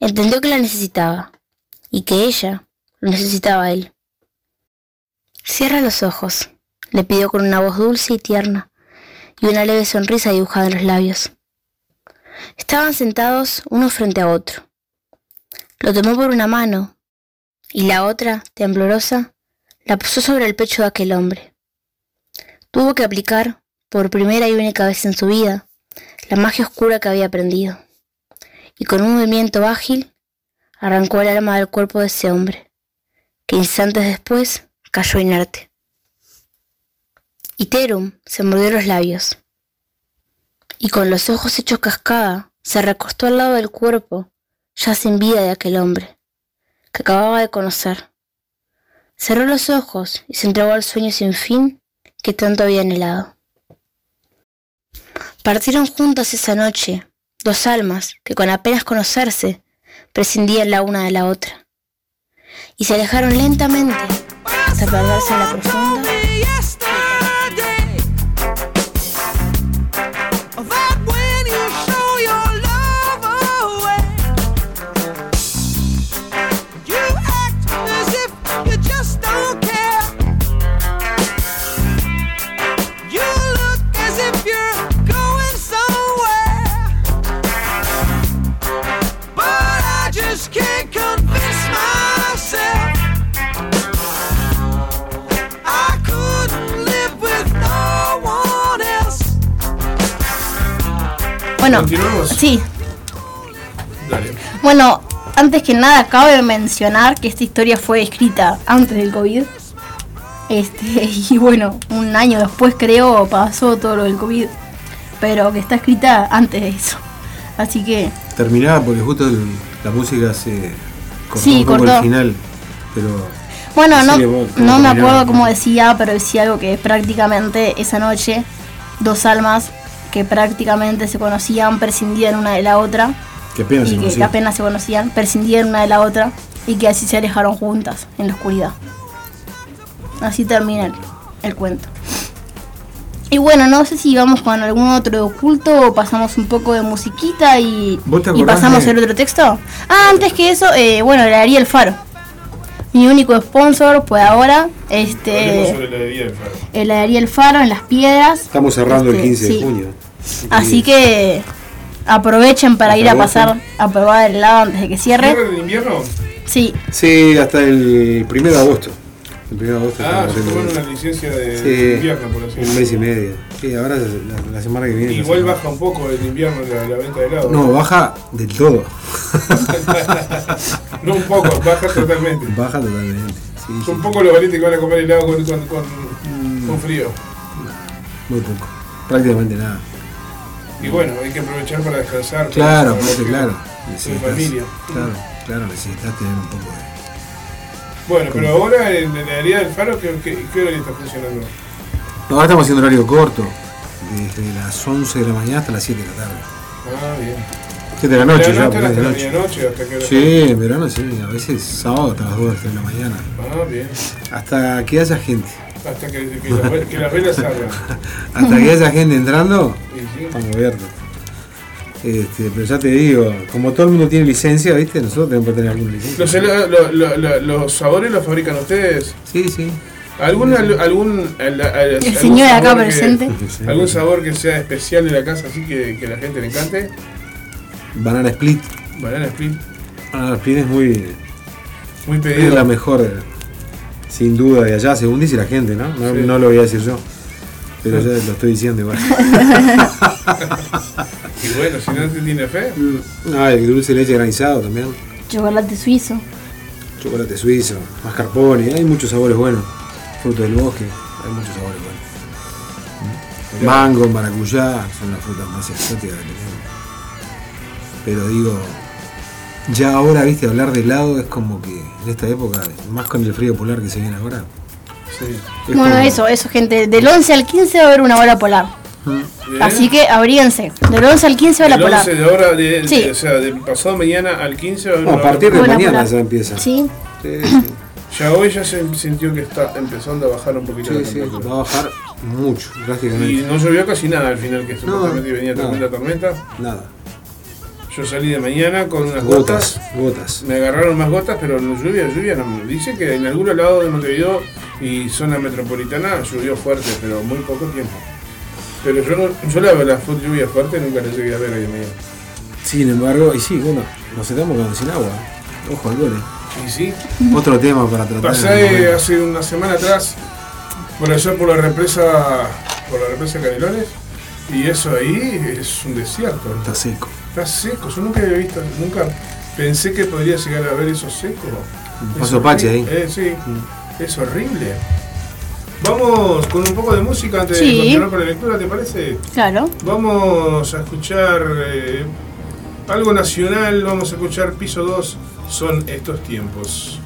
entendió que la necesitaba y que ella lo necesitaba a él. Cierra los ojos, le pidió con una voz dulce y tierna y una leve sonrisa dibujada en los labios. Estaban sentados uno frente a otro. Lo tomó por una mano y la otra, temblorosa, la puso sobre el pecho de aquel hombre. Tuvo que aplicar, por primera y única vez en su vida, la magia oscura que había aprendido, y con un movimiento ágil arrancó el alma del cuerpo de ese hombre, que instantes después cayó inerte. Y Terum se mordió los labios, y con los ojos hechos cascada se recostó al lado del cuerpo, ya sin vida de aquel hombre, que acababa de conocer. Cerró los ojos y se entregó al sueño sin fin que tanto había anhelado. Partieron juntas esa noche, dos almas que con apenas conocerse prescindían la una de la otra, y se alejaron lentamente hasta perderse en la profunda Bueno, sí. Dale. Bueno, antes que nada, cabe mencionar que esta historia fue escrita antes del COVID. Este, y bueno, un año después creo pasó todo lo del COVID. Pero que está escrita antes de eso. Así que, Terminaba porque justo el- la música se cortó Sí, un poco cortó. al final. Pero bueno, no, vos no me acuerdo cómo decía, pero decía algo que prácticamente esa noche, dos almas que prácticamente se conocían prescindían una de la otra. que apenas se y que, que conocía. apenas se conocían, prescindieron una de la otra y que así se alejaron juntas en la oscuridad. Así termina el, el cuento. Y bueno, no sé si vamos con algún otro oculto o pasamos un poco de musiquita y, ¿Vos te y pasamos de- el otro texto. Ah, antes que eso, eh, bueno, le haría el faro. Mi único sponsor por ahora, este, sobre la heladería del Faro. heladería El Faro en Las Piedras. Estamos cerrando el Este, 15 sí. de junio. Así que aprovechen para Hasta ir a agosto. pasar a probar el helado antes de que cierre. ¿Cierra el invierno? Sí, Sí, hasta el 1 de agosto. El 1 de agosto Ah, se toman una licencia de Sí, invierno, por así un mes y medio. Sí, ahora la, la semana que viene. Igual no baja un poco el invierno la, la venta de helado. No, baja del todo. No un poco, baja totalmente. Baja totalmente. Sí, sí, Son poco los valientes que van a comer helado con, con, con, con frío. muy poco. Prácticamente nada. Y bueno, hay que aprovechar para descansar. Claro, claro. Necesitas- familia. Claro, claro, necesitas tener un poco de. Bueno, pero ahora en la heladería del Faro, ¿qué, qué, qué horario está funcionando? No, ahora estamos haciendo horario corto. Desde las 11 de la mañana hasta las 7 de la tarde. Ah, bien. 7 de la noche ¿De ya, hasta porque es de la noche. ¿Hasta hora? Sí, en verano sí, a veces sábado hasta las 2 de la mañana. Ah, bien. Hasta que haya gente. Hasta que, que, las ve- que las velas salgan. Hasta que haya gente entrando, Y sí. estamos abiertos. Este, pero ya te digo, como todo el mundo tiene licencia, ¿viste? Nosotros tenemos que tener alguna licencia. ¿Los, hela- lo- lo- lo- ¿Los sabores los fabrican ustedes? Sí, sí. ¿Algún, al- algún, al- al- algún señor acá que- presente. ¿Algún sabor que sea especial de la casa así que, que la gente le encante? Banana Split. Banana split. Banana Split es muy. Muy Es pedido. la mejor, sin duda, de allá, según dice la gente, ¿no? No, Sí. no lo voy a decir yo. Pero ya lo estoy diciendo igual. Y bueno, si no te tiene fe. ah, el dulce de leche granizado también. chocolate suizo. Chocolate suizo, mascarpone, hay muchos sabores buenos. Frutos del bosque, hay muchos sabores buenos. Mango, maracuyá, son las frutas más exóticas que tenemos. Pero digo, ya ahora, viste, hablar de helado es como que en esta época, más con el frío polar que se viene ahora. Sí. es Bueno, como- eso, eso, gente. Del 11 al 15 va a haber una hora polar. Así que abríguense. Del 11 al 15 va la polar. 11 de ahora, de, Sí. de- o sea, del pasado mañana al 15 va No, a partir de mañana polar. ya empieza. Sí, Sí, sí. Ya hoy ya se sintió que está empezando a bajar un poquito la Sí, sí, temperatura. va a bajar mucho, Y drásticamente. no llovió casi nada al final, que supuestamente venía nada. tormenta tormenta. Nada. Yo salí de mañana con unas gotas. Gotas, gotas. Me agarraron más gotas, pero no lluvia, lluvia no. Dice que en algunos lados de Montevideo y zona metropolitana llovió fuerte, pero muy poco tiempo. Pero yo no, yo la, la lluvia fuerte nunca la llegué a ver ahí en medio. Sin embargo, y sí, bueno, nos estamos quedando sin agua. Ojo al gole. Y sí, Otro tema para tratar. pasé hace una semana atrás por allá por la represa, por la represa Canelones, y eso ahí es un desierto. Está seco. Está seco, yo nunca había visto, nunca pensé que podría llegar a ver eso seco. Paso ahí. Eh, sí, es horrible. Vamos con un poco de música antes de continuar con la lectura, ¿te parece? claro. Vamos a escuchar eh, algo nacional, vamos a escuchar Piso 2, son estos tiempos.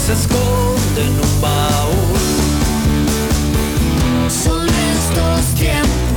Se esconde en un baúl. Son estos tiempos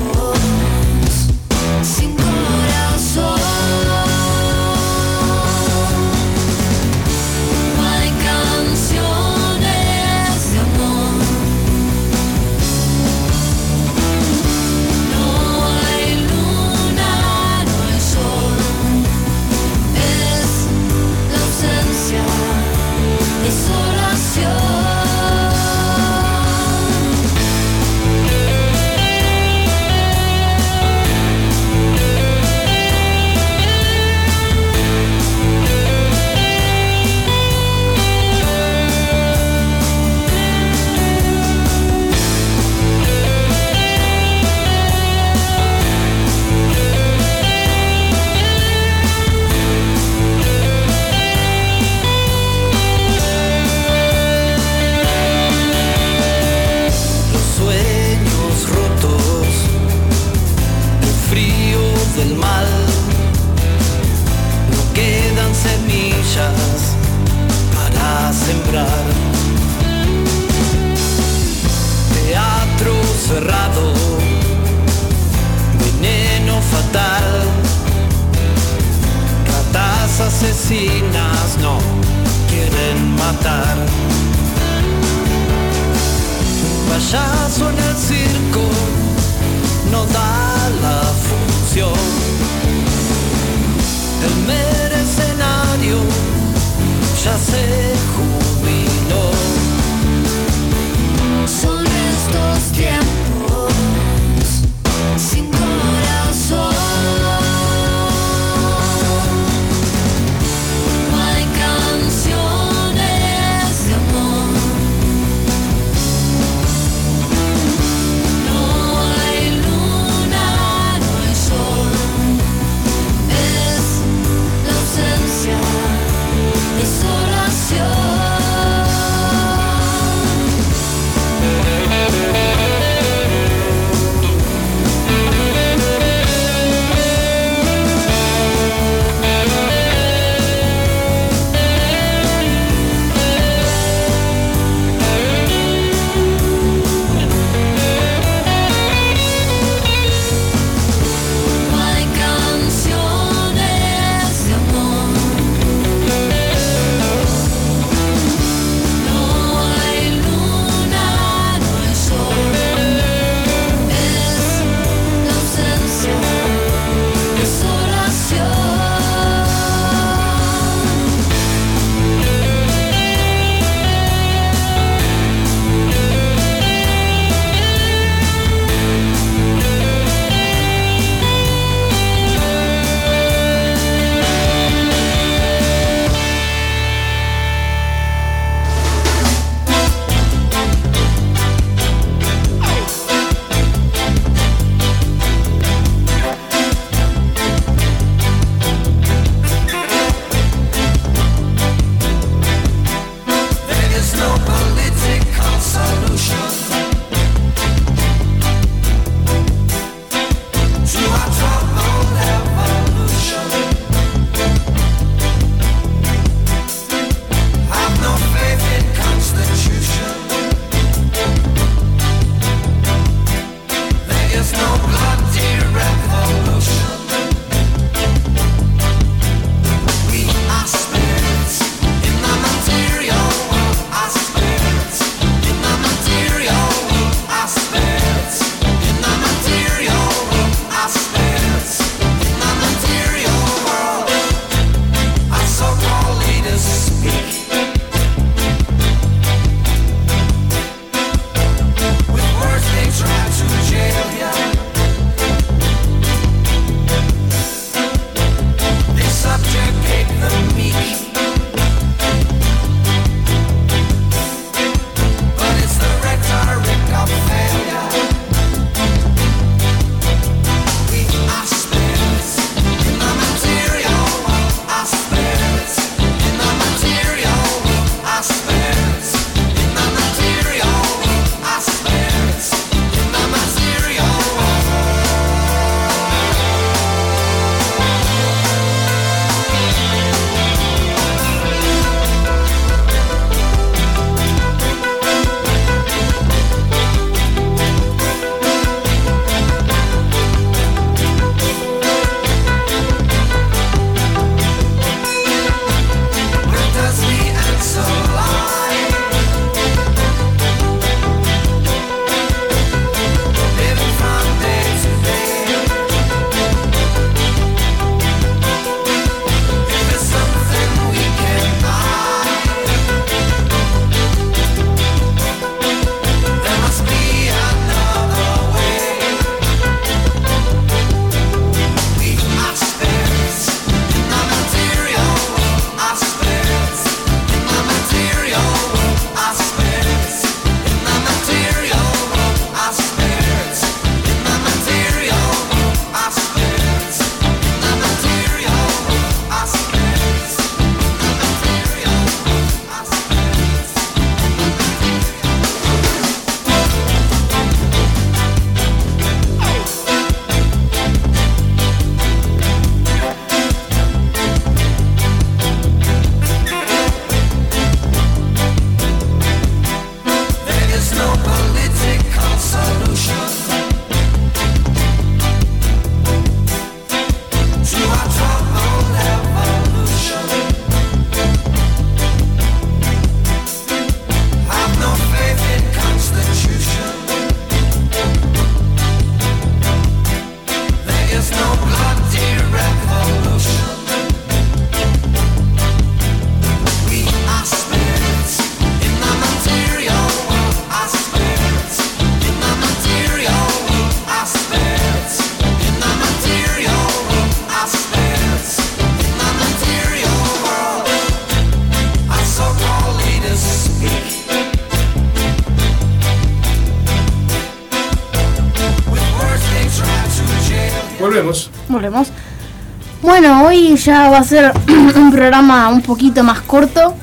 ya va a ser un programa un poquito más corto.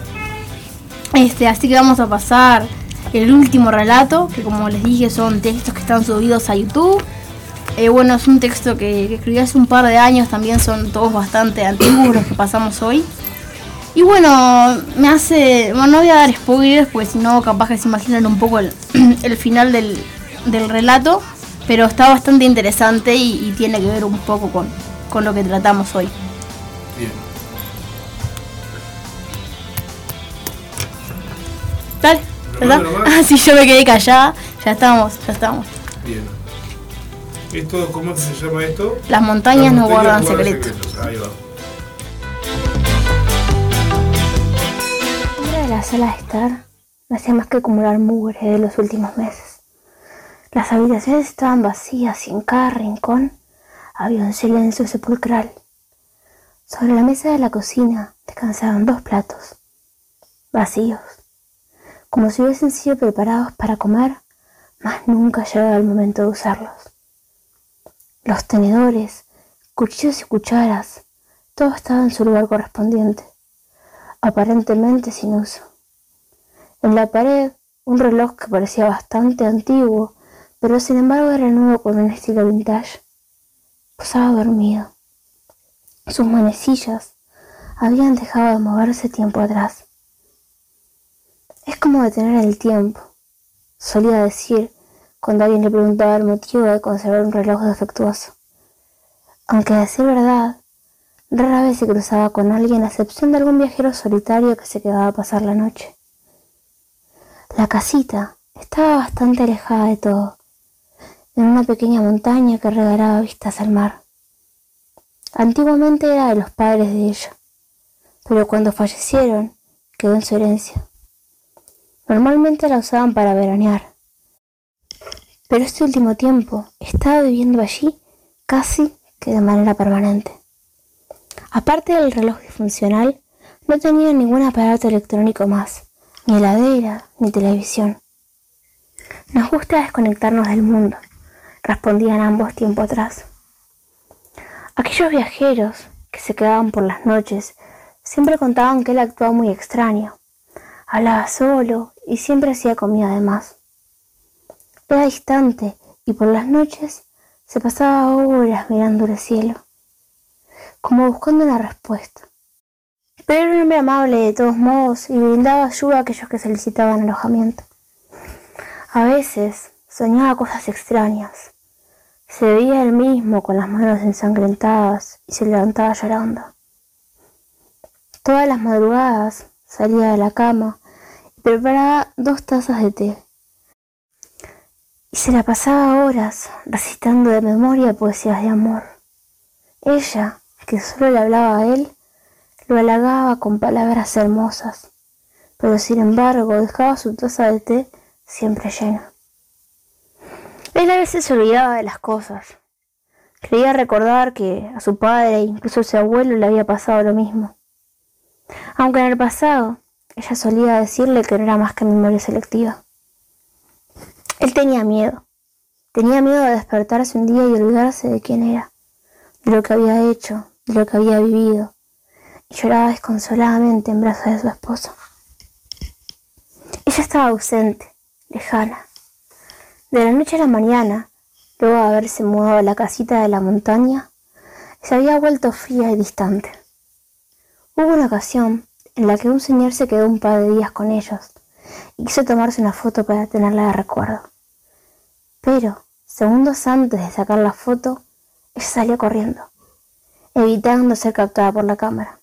Este, así que vamos a pasar el último relato, que como les dije son textos que están subidos a YouTube. Eh, bueno, es un texto que, escribí hace un par de años, también son todos bastante antiguos los que pasamos hoy. Y bueno, me hace. Bueno, no voy a dar spoilers, porque si no, capaz que se imaginan un poco el, el final del, del relato. Pero está bastante interesante y, y tiene que ver un poco con, con lo que tratamos hoy. Dale, ¿Lo ¿verdad? Ah, sí, yo me quedé callada. Ya estamos, ya estamos. Bien. Esto, ¿Cómo se llama esto? Las montañas no guardan guardan secretos. Ahí va. De la sala de estar, no hacía más que acumular mugre de los últimos meses. Las habitaciones estaban vacías y en cada rincón había un silencio sepulcral. Sobre la mesa de la cocina descansaban dos platos, vacíos, como si hubiesen sido preparados para comer, mas nunca llegaba el momento de usarlos. Los tenedores, cuchillos y cucharas, todo estaba en su lugar correspondiente aparentemente sin uso. En la pared, un reloj que parecía bastante antiguo, pero sin embargo era nuevo con un estilo vintage. Posaba dormido. Sus manecillas habían dejado de moverse tiempo atrás. Es como detener el tiempo, solía decir cuando alguien le preguntaba el motivo de conservar un reloj defectuoso. Aunque a decir verdad, Rara vez se cruzaba con alguien a excepción de algún viajero solitario que se quedaba a pasar la noche. La casita estaba bastante alejada de todo, en una pequeña montaña que regalaba vistas al mar. Antiguamente era de los padres de ella, pero cuando fallecieron quedó en su herencia. Normalmente la usaban para veranear, pero este último tiempo estaba viviendo allí casi que de manera permanente. Aparte del reloj disfuncional, no tenía ningún aparato electrónico más, ni heladera, ni televisión. Nos gusta desconectarnos del mundo, respondían ambos tiempo atrás. Aquellos viajeros que se quedaban por las noches siempre contaban que él actuaba muy extraño. Hablaba solo y siempre hacía comida de más. Era distante y por las noches se pasaba horas mirando el cielo como buscando una respuesta. Pero era un hombre amable de todos modos y brindaba ayuda a aquellos que solicitaban alojamiento. A veces soñaba cosas extrañas. Se veía él mismo con las manos ensangrentadas y se levantaba llorando. Todas las madrugadas salía de la cama preparaba dos tazas de té. Y se la pasaba horas recitando de memoria poesías de amor. Ella, que solo le hablaba a él, lo halagaba con palabras hermosas, pero sin embargo dejaba su taza de té siempre llena. Él a veces se olvidaba de las cosas. Creía recordar que a su padre e incluso a su abuelo le había pasado lo mismo. Aunque en el pasado ella solía decirle que no era más que memoria selectiva. Él tenía miedo. Tenía miedo de despertarse un día y olvidarse de quién era, de lo que había hecho, de lo que había vivido, y lloraba desconsoladamente en brazos de su esposo. Ella estaba ausente, lejana. De la noche a la mañana, luego de haberse mudado a la casita de la montaña, se había vuelto fría y distante. Hubo una ocasión en la que un señor se quedó un par de días con ellos y quiso tomarse una foto para tenerla de recuerdo. Pero, segundos antes de sacar la foto, salió corriendo, evitando ser captada por la cámara.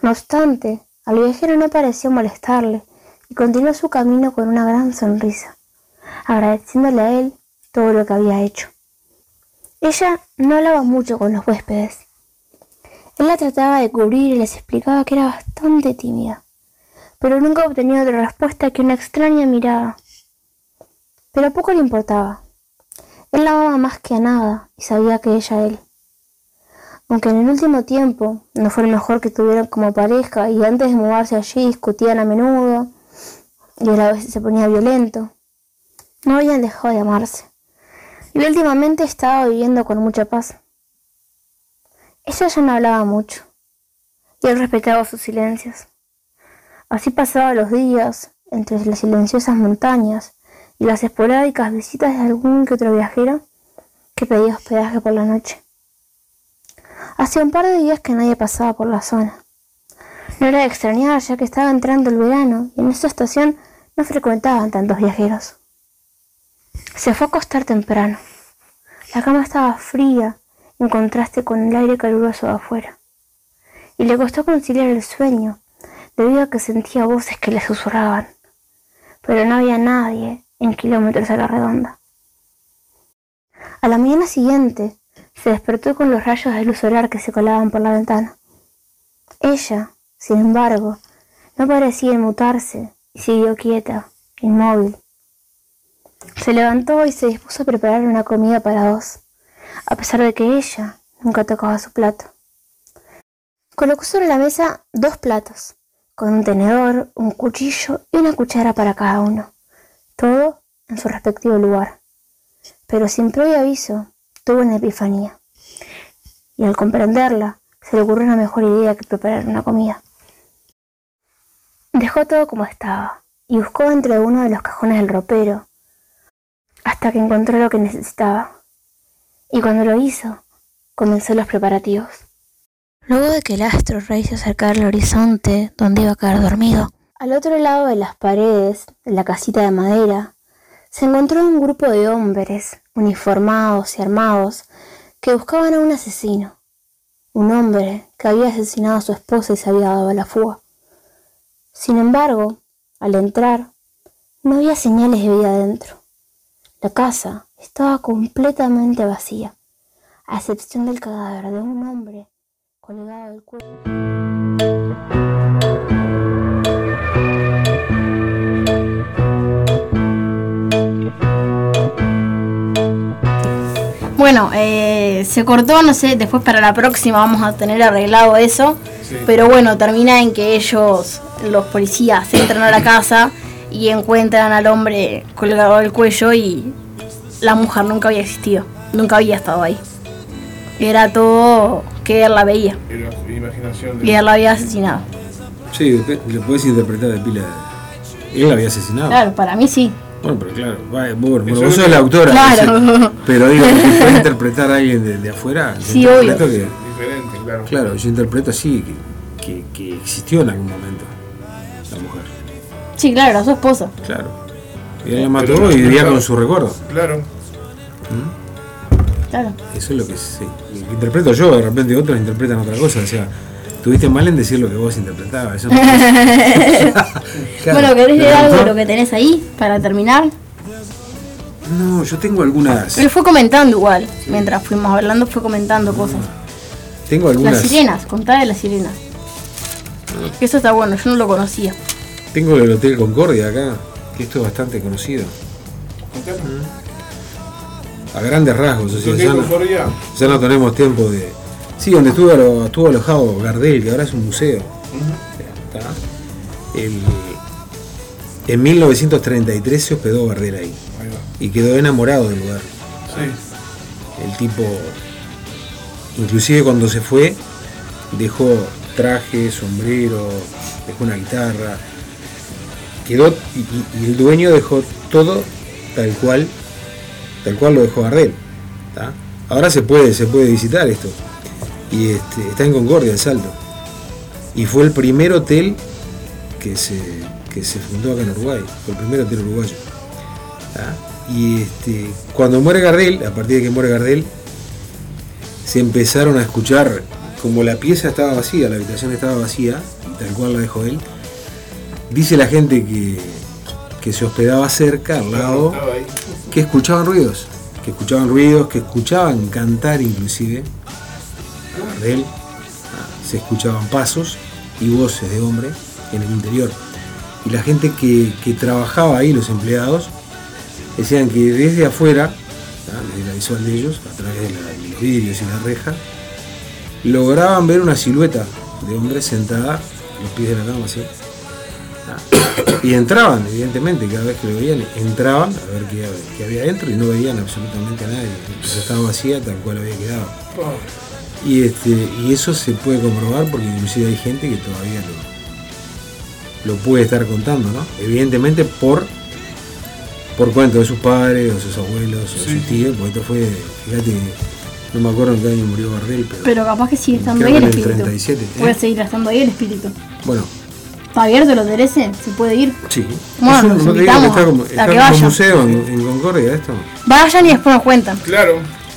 No obstante, al viajero no pareció molestarle y continuó su camino con una gran sonrisa, agradeciéndole a él todo lo que había hecho. Ella no hablaba mucho con los huéspedes. Él la trataba de cubrir y les explicaba que era bastante tímida, pero nunca obtenía otra respuesta que una extraña mirada. Pero poco le importaba. Él la amaba más que a nada y sabía que ella a él. Aunque en el último tiempo no fue el mejor que tuvieron como pareja y antes de mudarse allí discutían a menudo y él a veces se ponía violento, no habían dejado de amarse. Y últimamente estaba viviendo con mucha paz, Ella ya no hablaba mucho, y él respetaba sus silencios. Así pasaban los días entre las silenciosas montañas y las esporádicas visitas de algún que otro viajero que pedía hospedaje por la noche. Hacía un par de días que nadie pasaba por la zona. No era de extrañar ya que estaba entrando el verano y en esta estación no frecuentaban tantos viajeros. Se fue a acostar temprano. La cama estaba fría en contraste con el aire caluroso de afuera. Y le costó conciliar el sueño debido a que sentía voces que le susurraban. Pero no había nadie en kilómetros a la redonda. A la mañana siguiente se despertó con los rayos de luz solar que se colaban por la ventana. Ella, sin embargo, no parecía inmutarse y siguió quieta, inmóvil. Se levantó y se dispuso a preparar una comida para dos, a pesar de que ella nunca tocaba su plato. Colocó sobre la mesa dos platos, con un tenedor, un cuchillo y una cuchara para cada uno, todo en su respectivo lugar. Pero sin previo aviso, tuvo una epifanía. Y al comprenderla, se le ocurrió una mejor idea que preparar una comida. Dejó todo como estaba y buscó entre uno de los cajones del ropero hasta que encontró lo que necesitaba. Y cuando lo hizo, comenzó los preparativos. Luego de que el astro rey se acercara al horizonte donde iba a quedar dormido, al otro lado de las paredes de la casita de madera, se encontró un grupo de hombres, uniformados y armados, que buscaban a un asesino. Un hombre que había asesinado a su esposa y se había dado a la fuga. Sin embargo, al entrar, no había señales de vida adentro. La casa estaba completamente vacía, a excepción del cadáver de un hombre colgado del cuello. Bueno, eh, se cortó, no sé, después para la próxima vamos a tener arreglado eso. Sí. Pero bueno, termina en que ellos, los policías, entran a la casa y encuentran al hombre colgado del cuello y la mujer nunca había existido, nunca había estado ahí. Era todo que él la veía Era imaginación y él la había asesinado. Sí, lo puedes interpretar de pila. Él la había asesinado. Claro, para mí sí. Bueno, pero claro, bueno, bueno, vos sos la autora. Claro. ese- pero digo, que puede interpretar a alguien de, de afuera. yo Sí, interpreto obvio. que- Diferente, claro. claro, yo interpreto así, que, que, que existió en algún momento la mujer. Sí, claro, era su esposa. Claro. Y ella mató no, y vivía claro. con su recuerdo. Claro. Claro. Eso es lo que, sí, lo que interpreto yo, de repente otros interpretan otra cosa. O sea, tuviste mal en decir lo que vos interpretabas. Eso no- Claro, bueno, ¿querés leer algo de lo que tenés ahí para terminar? No, yo tengo algunas. Él fue comentando igual, mientras fuimos hablando fue comentando cosas. Tengo algunas. Las sirenas, contá de las sirenas. Que eso está bueno, yo no lo conocía. Tengo el Hotel Concordia acá, que esto es bastante conocido. A grandes rasgos, o sea, ¿Tú qué ya no, ya no tenemos tiempo de. Sí, donde estuvo, alo- estuvo alojado Gardel, que ahora es un museo. El- en 1933 se hospedó Gardel ahí y quedó enamorado del lugar. Sí. El tipo, inclusive cuando se fue, dejó traje, sombrero, dejó una guitarra, quedó y, el dueño dejó todo tal cual, tal cual lo dejó Gardel. ¿tá? Ahora se puede, se puede visitar esto. Y este, está en Concordia, en Salto. Y fue el primer hotel que se, que se fundó acá en Uruguay. Fue el primer hotel uruguayo. ¿tá? Y este, cuando muere Gardel, a partir de que muere Gardel, se empezaron a escuchar, como la pieza estaba vacía, la habitación estaba vacía, tal cual la dejó él, dice la gente que, que se hospedaba cerca, al lado, que escuchaban ruidos, que escuchaban ruidos, que escuchaban cantar inclusive a Gardel, ah, se escuchaban pasos y voces de hombre en el interior. Y la gente que, que trabajaba ahí, los empleados, decían que desde afuera, ¿tá? desde la visual de ellos, a través de, la- de los vidrios y la reja, lograban ver una silueta de hombre sentada a los pies de la cama así, Y entraban, evidentemente, cada vez que lo veían, entraban a ver qué, qué había adentro y no veían absolutamente a nadie. Entonces estaba vacía tal cual había quedado. Y, este, y eso se puede comprobar porque inclusive hay gente que todavía lo, lo puede estar contando, ¿no? Evidentemente por, por cuento de sus padres o sus abuelos o Sí. sus tíos, porque esto fue, fíjate que no me acuerdo en qué año murió Gardel, pero, Pero capaz que sigue estando ahí el espíritu. 37, ¿eh? Puede seguir estando ahí el espíritu. bueno, ¿Está abierto los derece? ¿Se puede ir? sí. Bueno, Es un- los no te digo que invitamos está como, está que como vayan. museo en, en Concordia esto. Vayan y después nos cuentan. claro.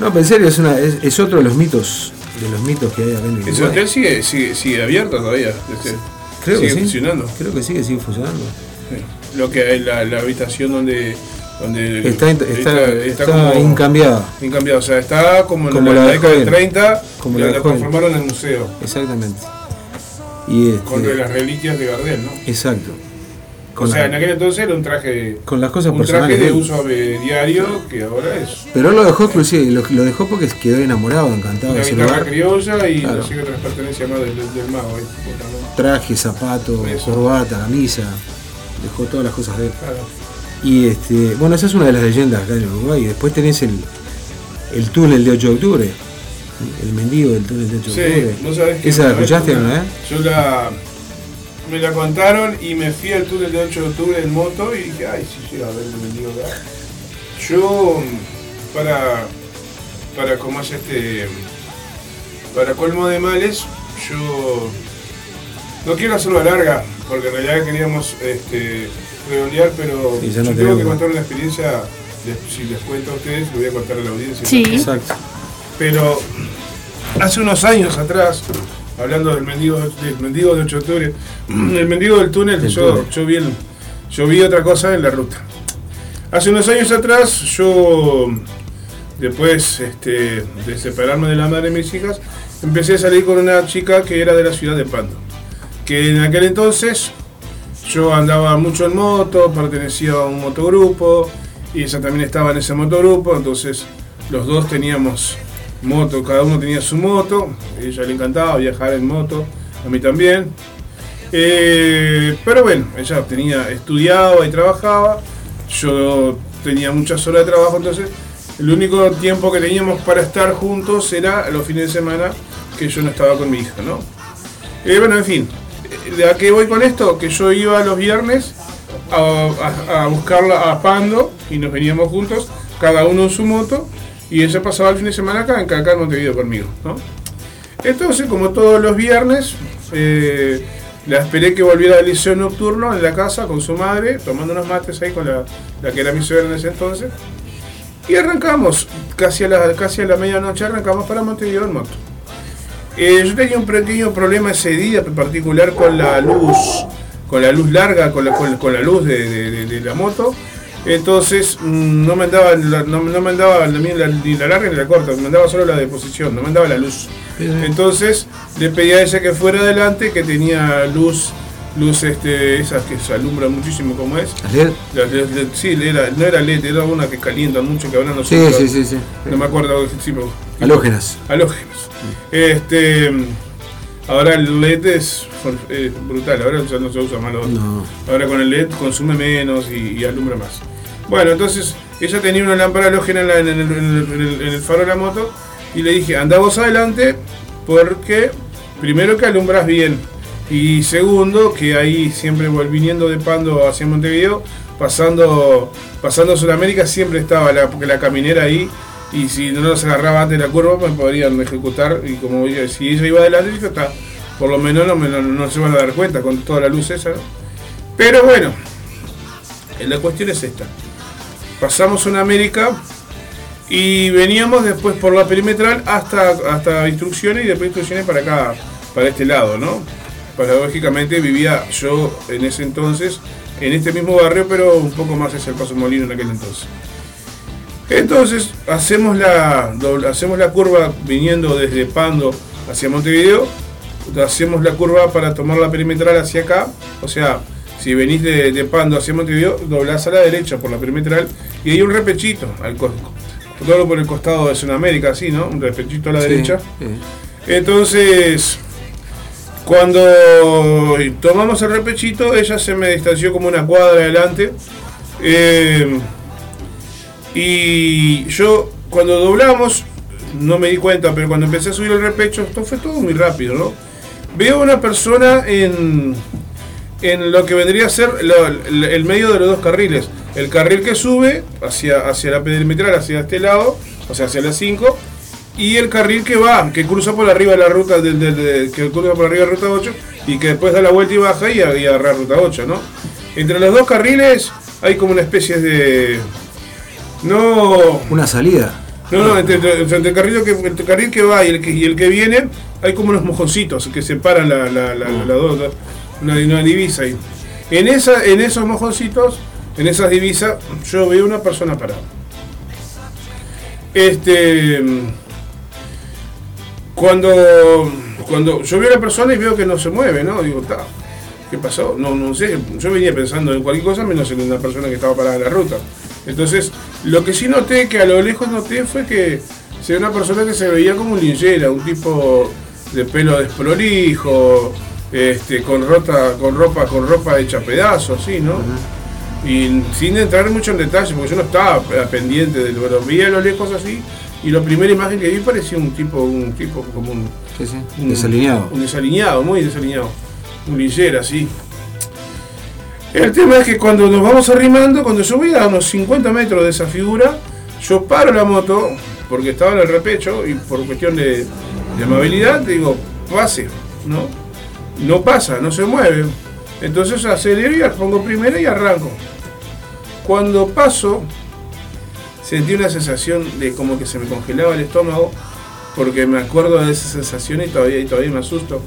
No, pero en serio, es, una, es, es otro de los mitos de los mitos que hay acá en el Ese hotel sigue, sigue, sigue abierto todavía. este, Creo sigue que sí. funcionando. Creo que sí, que sigue funcionando. Sí. Lo que es la, la habitación donde. donde Está, está, está, como incambiada. incambiada. O sea, está como en Como la, la década de Joven. 30, Como la, la en museo. Exactamente. Y este, Con las reliquias de Gardel, ¿no? exacto. Con, o sea, la- en aquel entonces era un traje. con las cosas un traje de uso eh, diario que ahora es. Pero él lo dejó exclusivo, lo, lo dejó porque quedó enamorado, encantado Una guitarra criolla y Claro. qué otras pertenencias más del, mago. justamente. Traje, zapato, Eso. corbata, camisa. Dejó todas las cosas de él. Claro. Y este, bueno, esa es una de las leyendas acá en Uruguay. Y después tenés el, el túnel de 8 de octubre. El mendigo del túnel de 8 de Sí, octubre. no sabes que ¿Esa la escuchaste no, eh? Yo la. Me la contaron y me fui al túnel de 8 de octubre en moto y dije, ay, si llega a ver el mendigo acá. Yo, para. Para como es este. Para colmo de males, yo. No quiero hacerlo larga, porque en realidad queríamos este, redondear, pero Sí, no yo te tengo que contar una experiencia. si les cuento a ustedes, lo voy a contar a la audiencia. Sí. Exacto. Pero hace unos años atrás, hablando del mendigo, del mendigo de 8 de octubre, el mendigo del túnel, yo, vi el- yo vi otra cosa en la ruta. Hace unos años atrás, yo, después este, de separarme de la madre de mis hijas, empecé a salir con una chica que era de la ciudad de Pando. Que en aquel entonces yo andaba mucho en moto, pertenecía a un motogrupo, y ella también estaba en ese motogrupo, entonces los dos teníamos moto, cada uno tenía su moto, a ella le encantaba viajar en moto, a mí también. Eh, pero bueno, ella tenía, estudiaba y trabajaba, yo tenía muchas horas de trabajo, entonces el único tiempo que teníamos para estar juntos era los fines de semana que yo no estaba con mi hija, ¿no? Eh, bueno, en fin, ¿de a qué voy con esto? Que yo iba los viernes a, buscarla a Pando y nos veníamos juntos, cada uno en su moto, y ella pasaba el fin de semana acá, en acá en Montevideo conmigo, ¿no? Entonces, como todos los viernes, eh, la esperé que volviera del liceo nocturno en la casa con su madre, tomando unos mates ahí con la, la que era mi suegra en ese entonces. Y arrancamos, casi a la, casi a la medianoche arrancamos para Montevideo en moto. Eh, yo tenía un pequeño problema ese día particular con la luz, con la luz larga, con la, con, la luz de la moto. Entonces mm, no me andaba, la- no, no me andaba ni la, ni la larga ni la corta, me andaba solo la de posición, no me andaba la luz. Entonces le pedí a ella que fuera adelante, que tenía luz, luz este, esas que se alumbran muchísimo como es. LED, LED, sí, era, no era LED, era una que calientan mucho, que ahora no Sí, sé, sí, sí, sí. No me acuerdo, sí, Halógenas. halógenos. Este, ahora el LED es eh, brutal, ahora ya no se usa más. lo otro. No. Ahora con el LED consume menos y, y alumbra más. Bueno, entonces ella tenía una lámpara halógena en, la- en el, en el- en el- faro de la moto y le dije, anda vos adelante porque primero que alumbras bien y segundo que ahí siempre viniendo de Pando hacia Montevideo, pasando, pasando Sudamérica siempre estaba la, la caminera ahí y si no nos agarraba antes de la curva me podrían ejecutar y como ella- si ella iba adelante dije, está, por lo menos no, no- no se van a dar cuenta con toda la luz esa. Pero bueno, la cuestión es esta. Pasamos una América y veníamos después por la perimetral hasta, hasta instrucciones y después instrucciones para acá, para este lado, ¿no? Paradójicamente vivía yo en ese entonces en este mismo barrio, pero un poco más hacia el Paso Molino en aquel entonces. Entonces hacemos la, hacemos la curva viniendo desde Pando hacia Montevideo, hacemos la curva para tomar la perimetral hacia acá, o sea, si venís de, de Pando hacia Montevideo, doblás a la derecha por la perimetral y hay un repechito, al todo por el costado de Sudamérica, así, ¿no? Un repechito a la Sí, derecha. sí. Entonces, Cuando tomamos el repechito, ella se me distanció como una cuadra adelante. Eh, y yo, cuando doblamos, no me di cuenta, pero cuando empecé a subir el repecho, esto fue todo muy rápido, ¿no? Veo una persona en, en lo que vendría a ser el, medio de los dos carriles. El carril que sube hacia, hacia la perimetral, hacia este lado, o sea, hacia la 5, y el carril que va, que cruza por arriba de la ruta, del- que cruza por arriba de la ruta 8, y que después da la vuelta y baja y, y agarra ruta 8, ¿no? Entre los dos carriles hay como una especie de... No, Una salida. No, no, entre, el, carril que, el carril que va y el que, y el que viene, hay como unos mojoncitos que separan la, la, la, la dos, una, una divisa ahí. En, esa, en esos mojoncitos, en esas divisas, yo veo una persona parada. Este. Cuando, cuando yo veo a la persona y veo que no se mueve, ¿no? Digo, "Ta, ¿qué pasó? No, no sé. Yo venía pensando en cualquier cosa menos en una persona que estaba parada en la ruta. Entonces, lo que sí noté, que a lo lejos noté, fue que se ve una persona que se veía como un linchera, un tipo de pelo desprolijo, este, con rota, con ropa, con ropa hecha pedazos, así, ¿no? Y sin entrar mucho en detalle, porque yo no estaba pendiente de lo, lo vi a lo lejos así, y la primera imagen que vi parecía un tipo, un tipo como un, Sí, sí. un- Desalineado. Un desalineado, muy desalineado. Un linchera, así. El tema es que cuando nos vamos arrimando, cuando yo voy a unos 50 metros de esa figura, yo paro la moto, porque estaba en el repecho, y por cuestión de, amabilidad, digo, pase, ¿no? No pasa, no se mueve. Entonces acelero y pongo primera y arranco. Cuando paso, sentí una sensación de como que se me congelaba el estómago, porque me acuerdo de esa sensación y todavía, y todavía me asusto,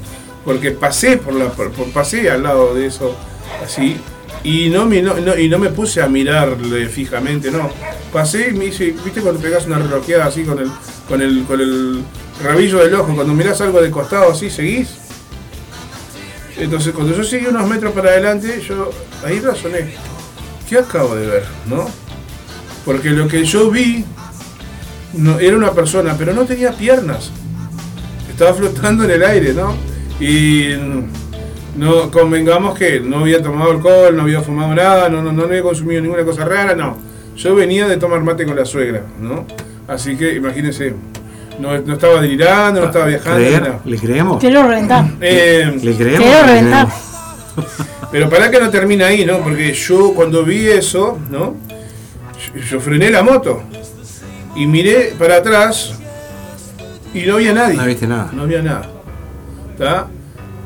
porque pasé por, por- pasé al lado de eso así y no, me, no, y no me puse a mirarle fijamente, no. Pasé y me hice, viste cuando pegas una relojeada así con el, con el, con el rabillo del ojo, cuando mirás algo de costado así, seguís. Entonces cuando yo seguí unos metros para adelante, yo ahí razoné, ¿qué acabo de ver? ¿No? Porque lo que yo vi no, era una persona, pero no tenía piernas. Estaba flotando en el aire, ¿no? Y no convengamos que no había tomado alcohol, no había fumado nada, no, no, no había consumido ninguna cosa rara, no. Yo venía de tomar mate con la suegra, ¿no? Así que imagínense, no, no estaba delirando, no estaba viajando, ¿Creer? nada. ¿Le creemos? Quiero reventar. Eh, ¿Le creemos? Quiero ¿Le reventar. pero para que no termina ahí, ¿no? Porque yo cuando vi eso, ¿no? Yo, yo frené la moto y miré para atrás y no había nadie. No viste nada. No había nada. ¿Está?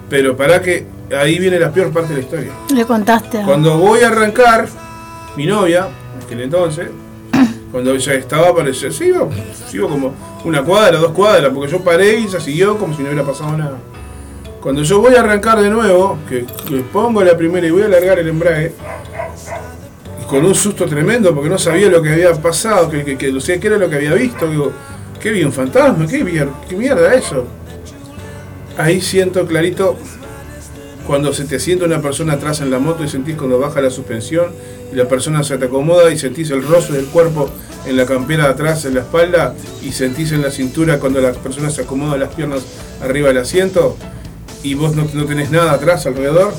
Pero para que ahí viene la peor parte de la historia. Le contaste. Cuando voy a arrancar, mi novia, en aquel entonces, cuando ella estaba, parecía, iba, iba como una cuadra, dos cuadras, porque yo paré y ella siguió como si no hubiera pasado nada. Cuando yo voy a arrancar de nuevo, que, que pongo la primera y voy a largar el embrague, y con un susto tremendo, porque no sabía lo que había pasado, que, que, que qué era lo que había visto, digo, ¿qué vi? ¿Un fantasma? ¿Qué, qué mierda eso? Ahí siento clarito cuando se te sienta una persona atrás en la moto y sentís cuando baja la suspensión y la persona se te acomoda y sentís el roce del cuerpo en la campera de atrás, en la espalda y sentís en la cintura cuando la persona se acomoda las piernas arriba del asiento y vos no, no tenés nada atrás alrededor,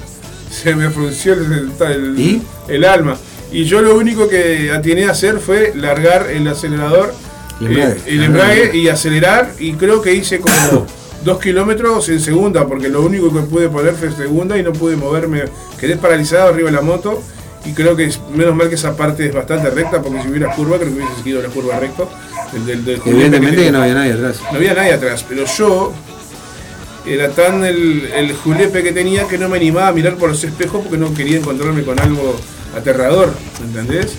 se me frunció el, el- ¿Y? el alma. Y yo lo único que atiné a hacer fue largar el acelerador, El embrague. eh, el embrague y acelerar y creo que hice como dos kilómetros en segunda porque lo único que pude poner fue segunda y no pude moverme, quedé paralizado arriba de la moto y creo que es, menos mal que esa parte es bastante recta porque si hubiera curva creo que hubiese seguido la curva del- del- julepe Evidentemente que no había nadie atrás. No había nadie atrás, pero yo era tan el, el julepe que tenía que no me animaba a mirar por los espejos porque no quería encontrarme con algo aterrador, ¿me entendés?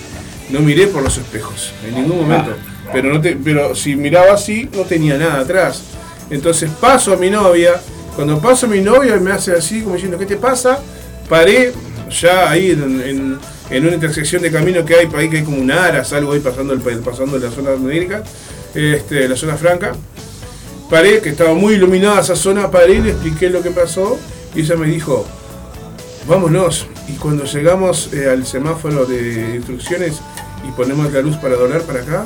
No miré por los espejos, en ningún momento. Pero, no te, pero si miraba así, no tenía nada atrás. Entonces paso a mi novia, cuando paso a mi novia me hace así como diciendo, ¿qué te pasa? Paré ya ahí en, una intersección de camino que hay, ahí que hay como un aras, algo ahí pasando, el, pasando la zona médica, este, la zona franca paré, que estaba muy iluminada esa zona, paré, le expliqué lo que pasó y ella me dijo, vámonos. Y cuando llegamos eh, al semáforo de instrucciones y ponemos la luz para doblar para acá,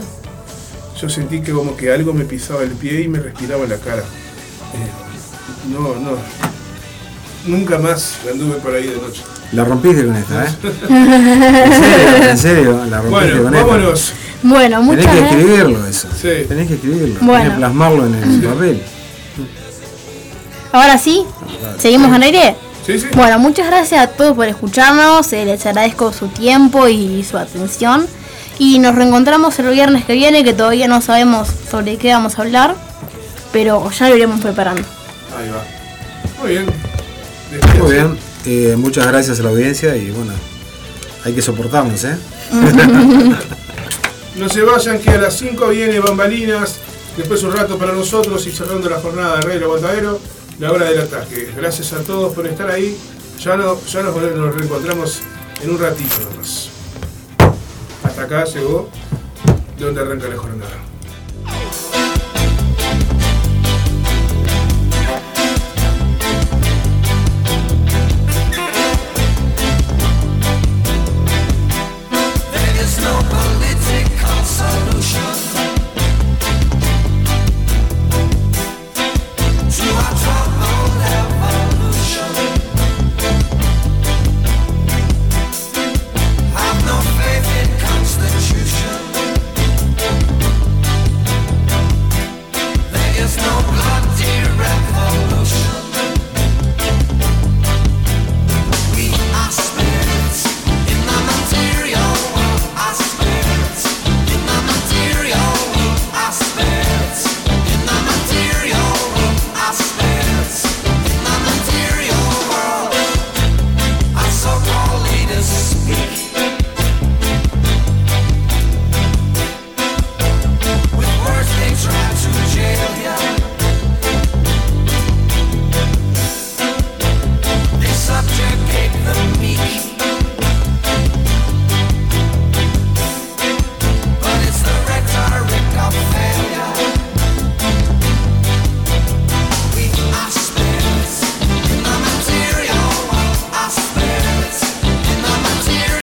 yo sentí que como que algo me pisaba el pie y me respiraba en la cara. Eh, No, no. Nunca más anduve por ahí de noche. La rompiste con esta, ¿eh? En serio, en serio, la rompiste Bueno, con esta. vámonos. Bueno, muchas Tenés que gracias. escribirlo eso. Sí. Tenés que escribirlo. Bueno. Tenés que plasmarlo en el papel. Ahora sí, seguimos al aire. Sí, sí. Bueno, muchas gracias a todos por escucharnos, eh, les agradezco su tiempo y su atención. Y nos reencontramos el viernes que viene, que todavía no sabemos sobre qué vamos a hablar, pero ya lo iremos preparando. Ahí va. Muy bien. Muy bien. Eh, muchas gracias a la audiencia y bueno, hay que soportarnos, ¿eh? No se vayan, que a las 5 viene Bambalinas, después un rato para nosotros y cerrando la jornada de Rey Aguantadero, la hora del ataque. Gracias a todos por estar ahí. Ya, no, ya nos, nos reencontramos en un ratito nomás. Acá llegó donde arranca la jornada.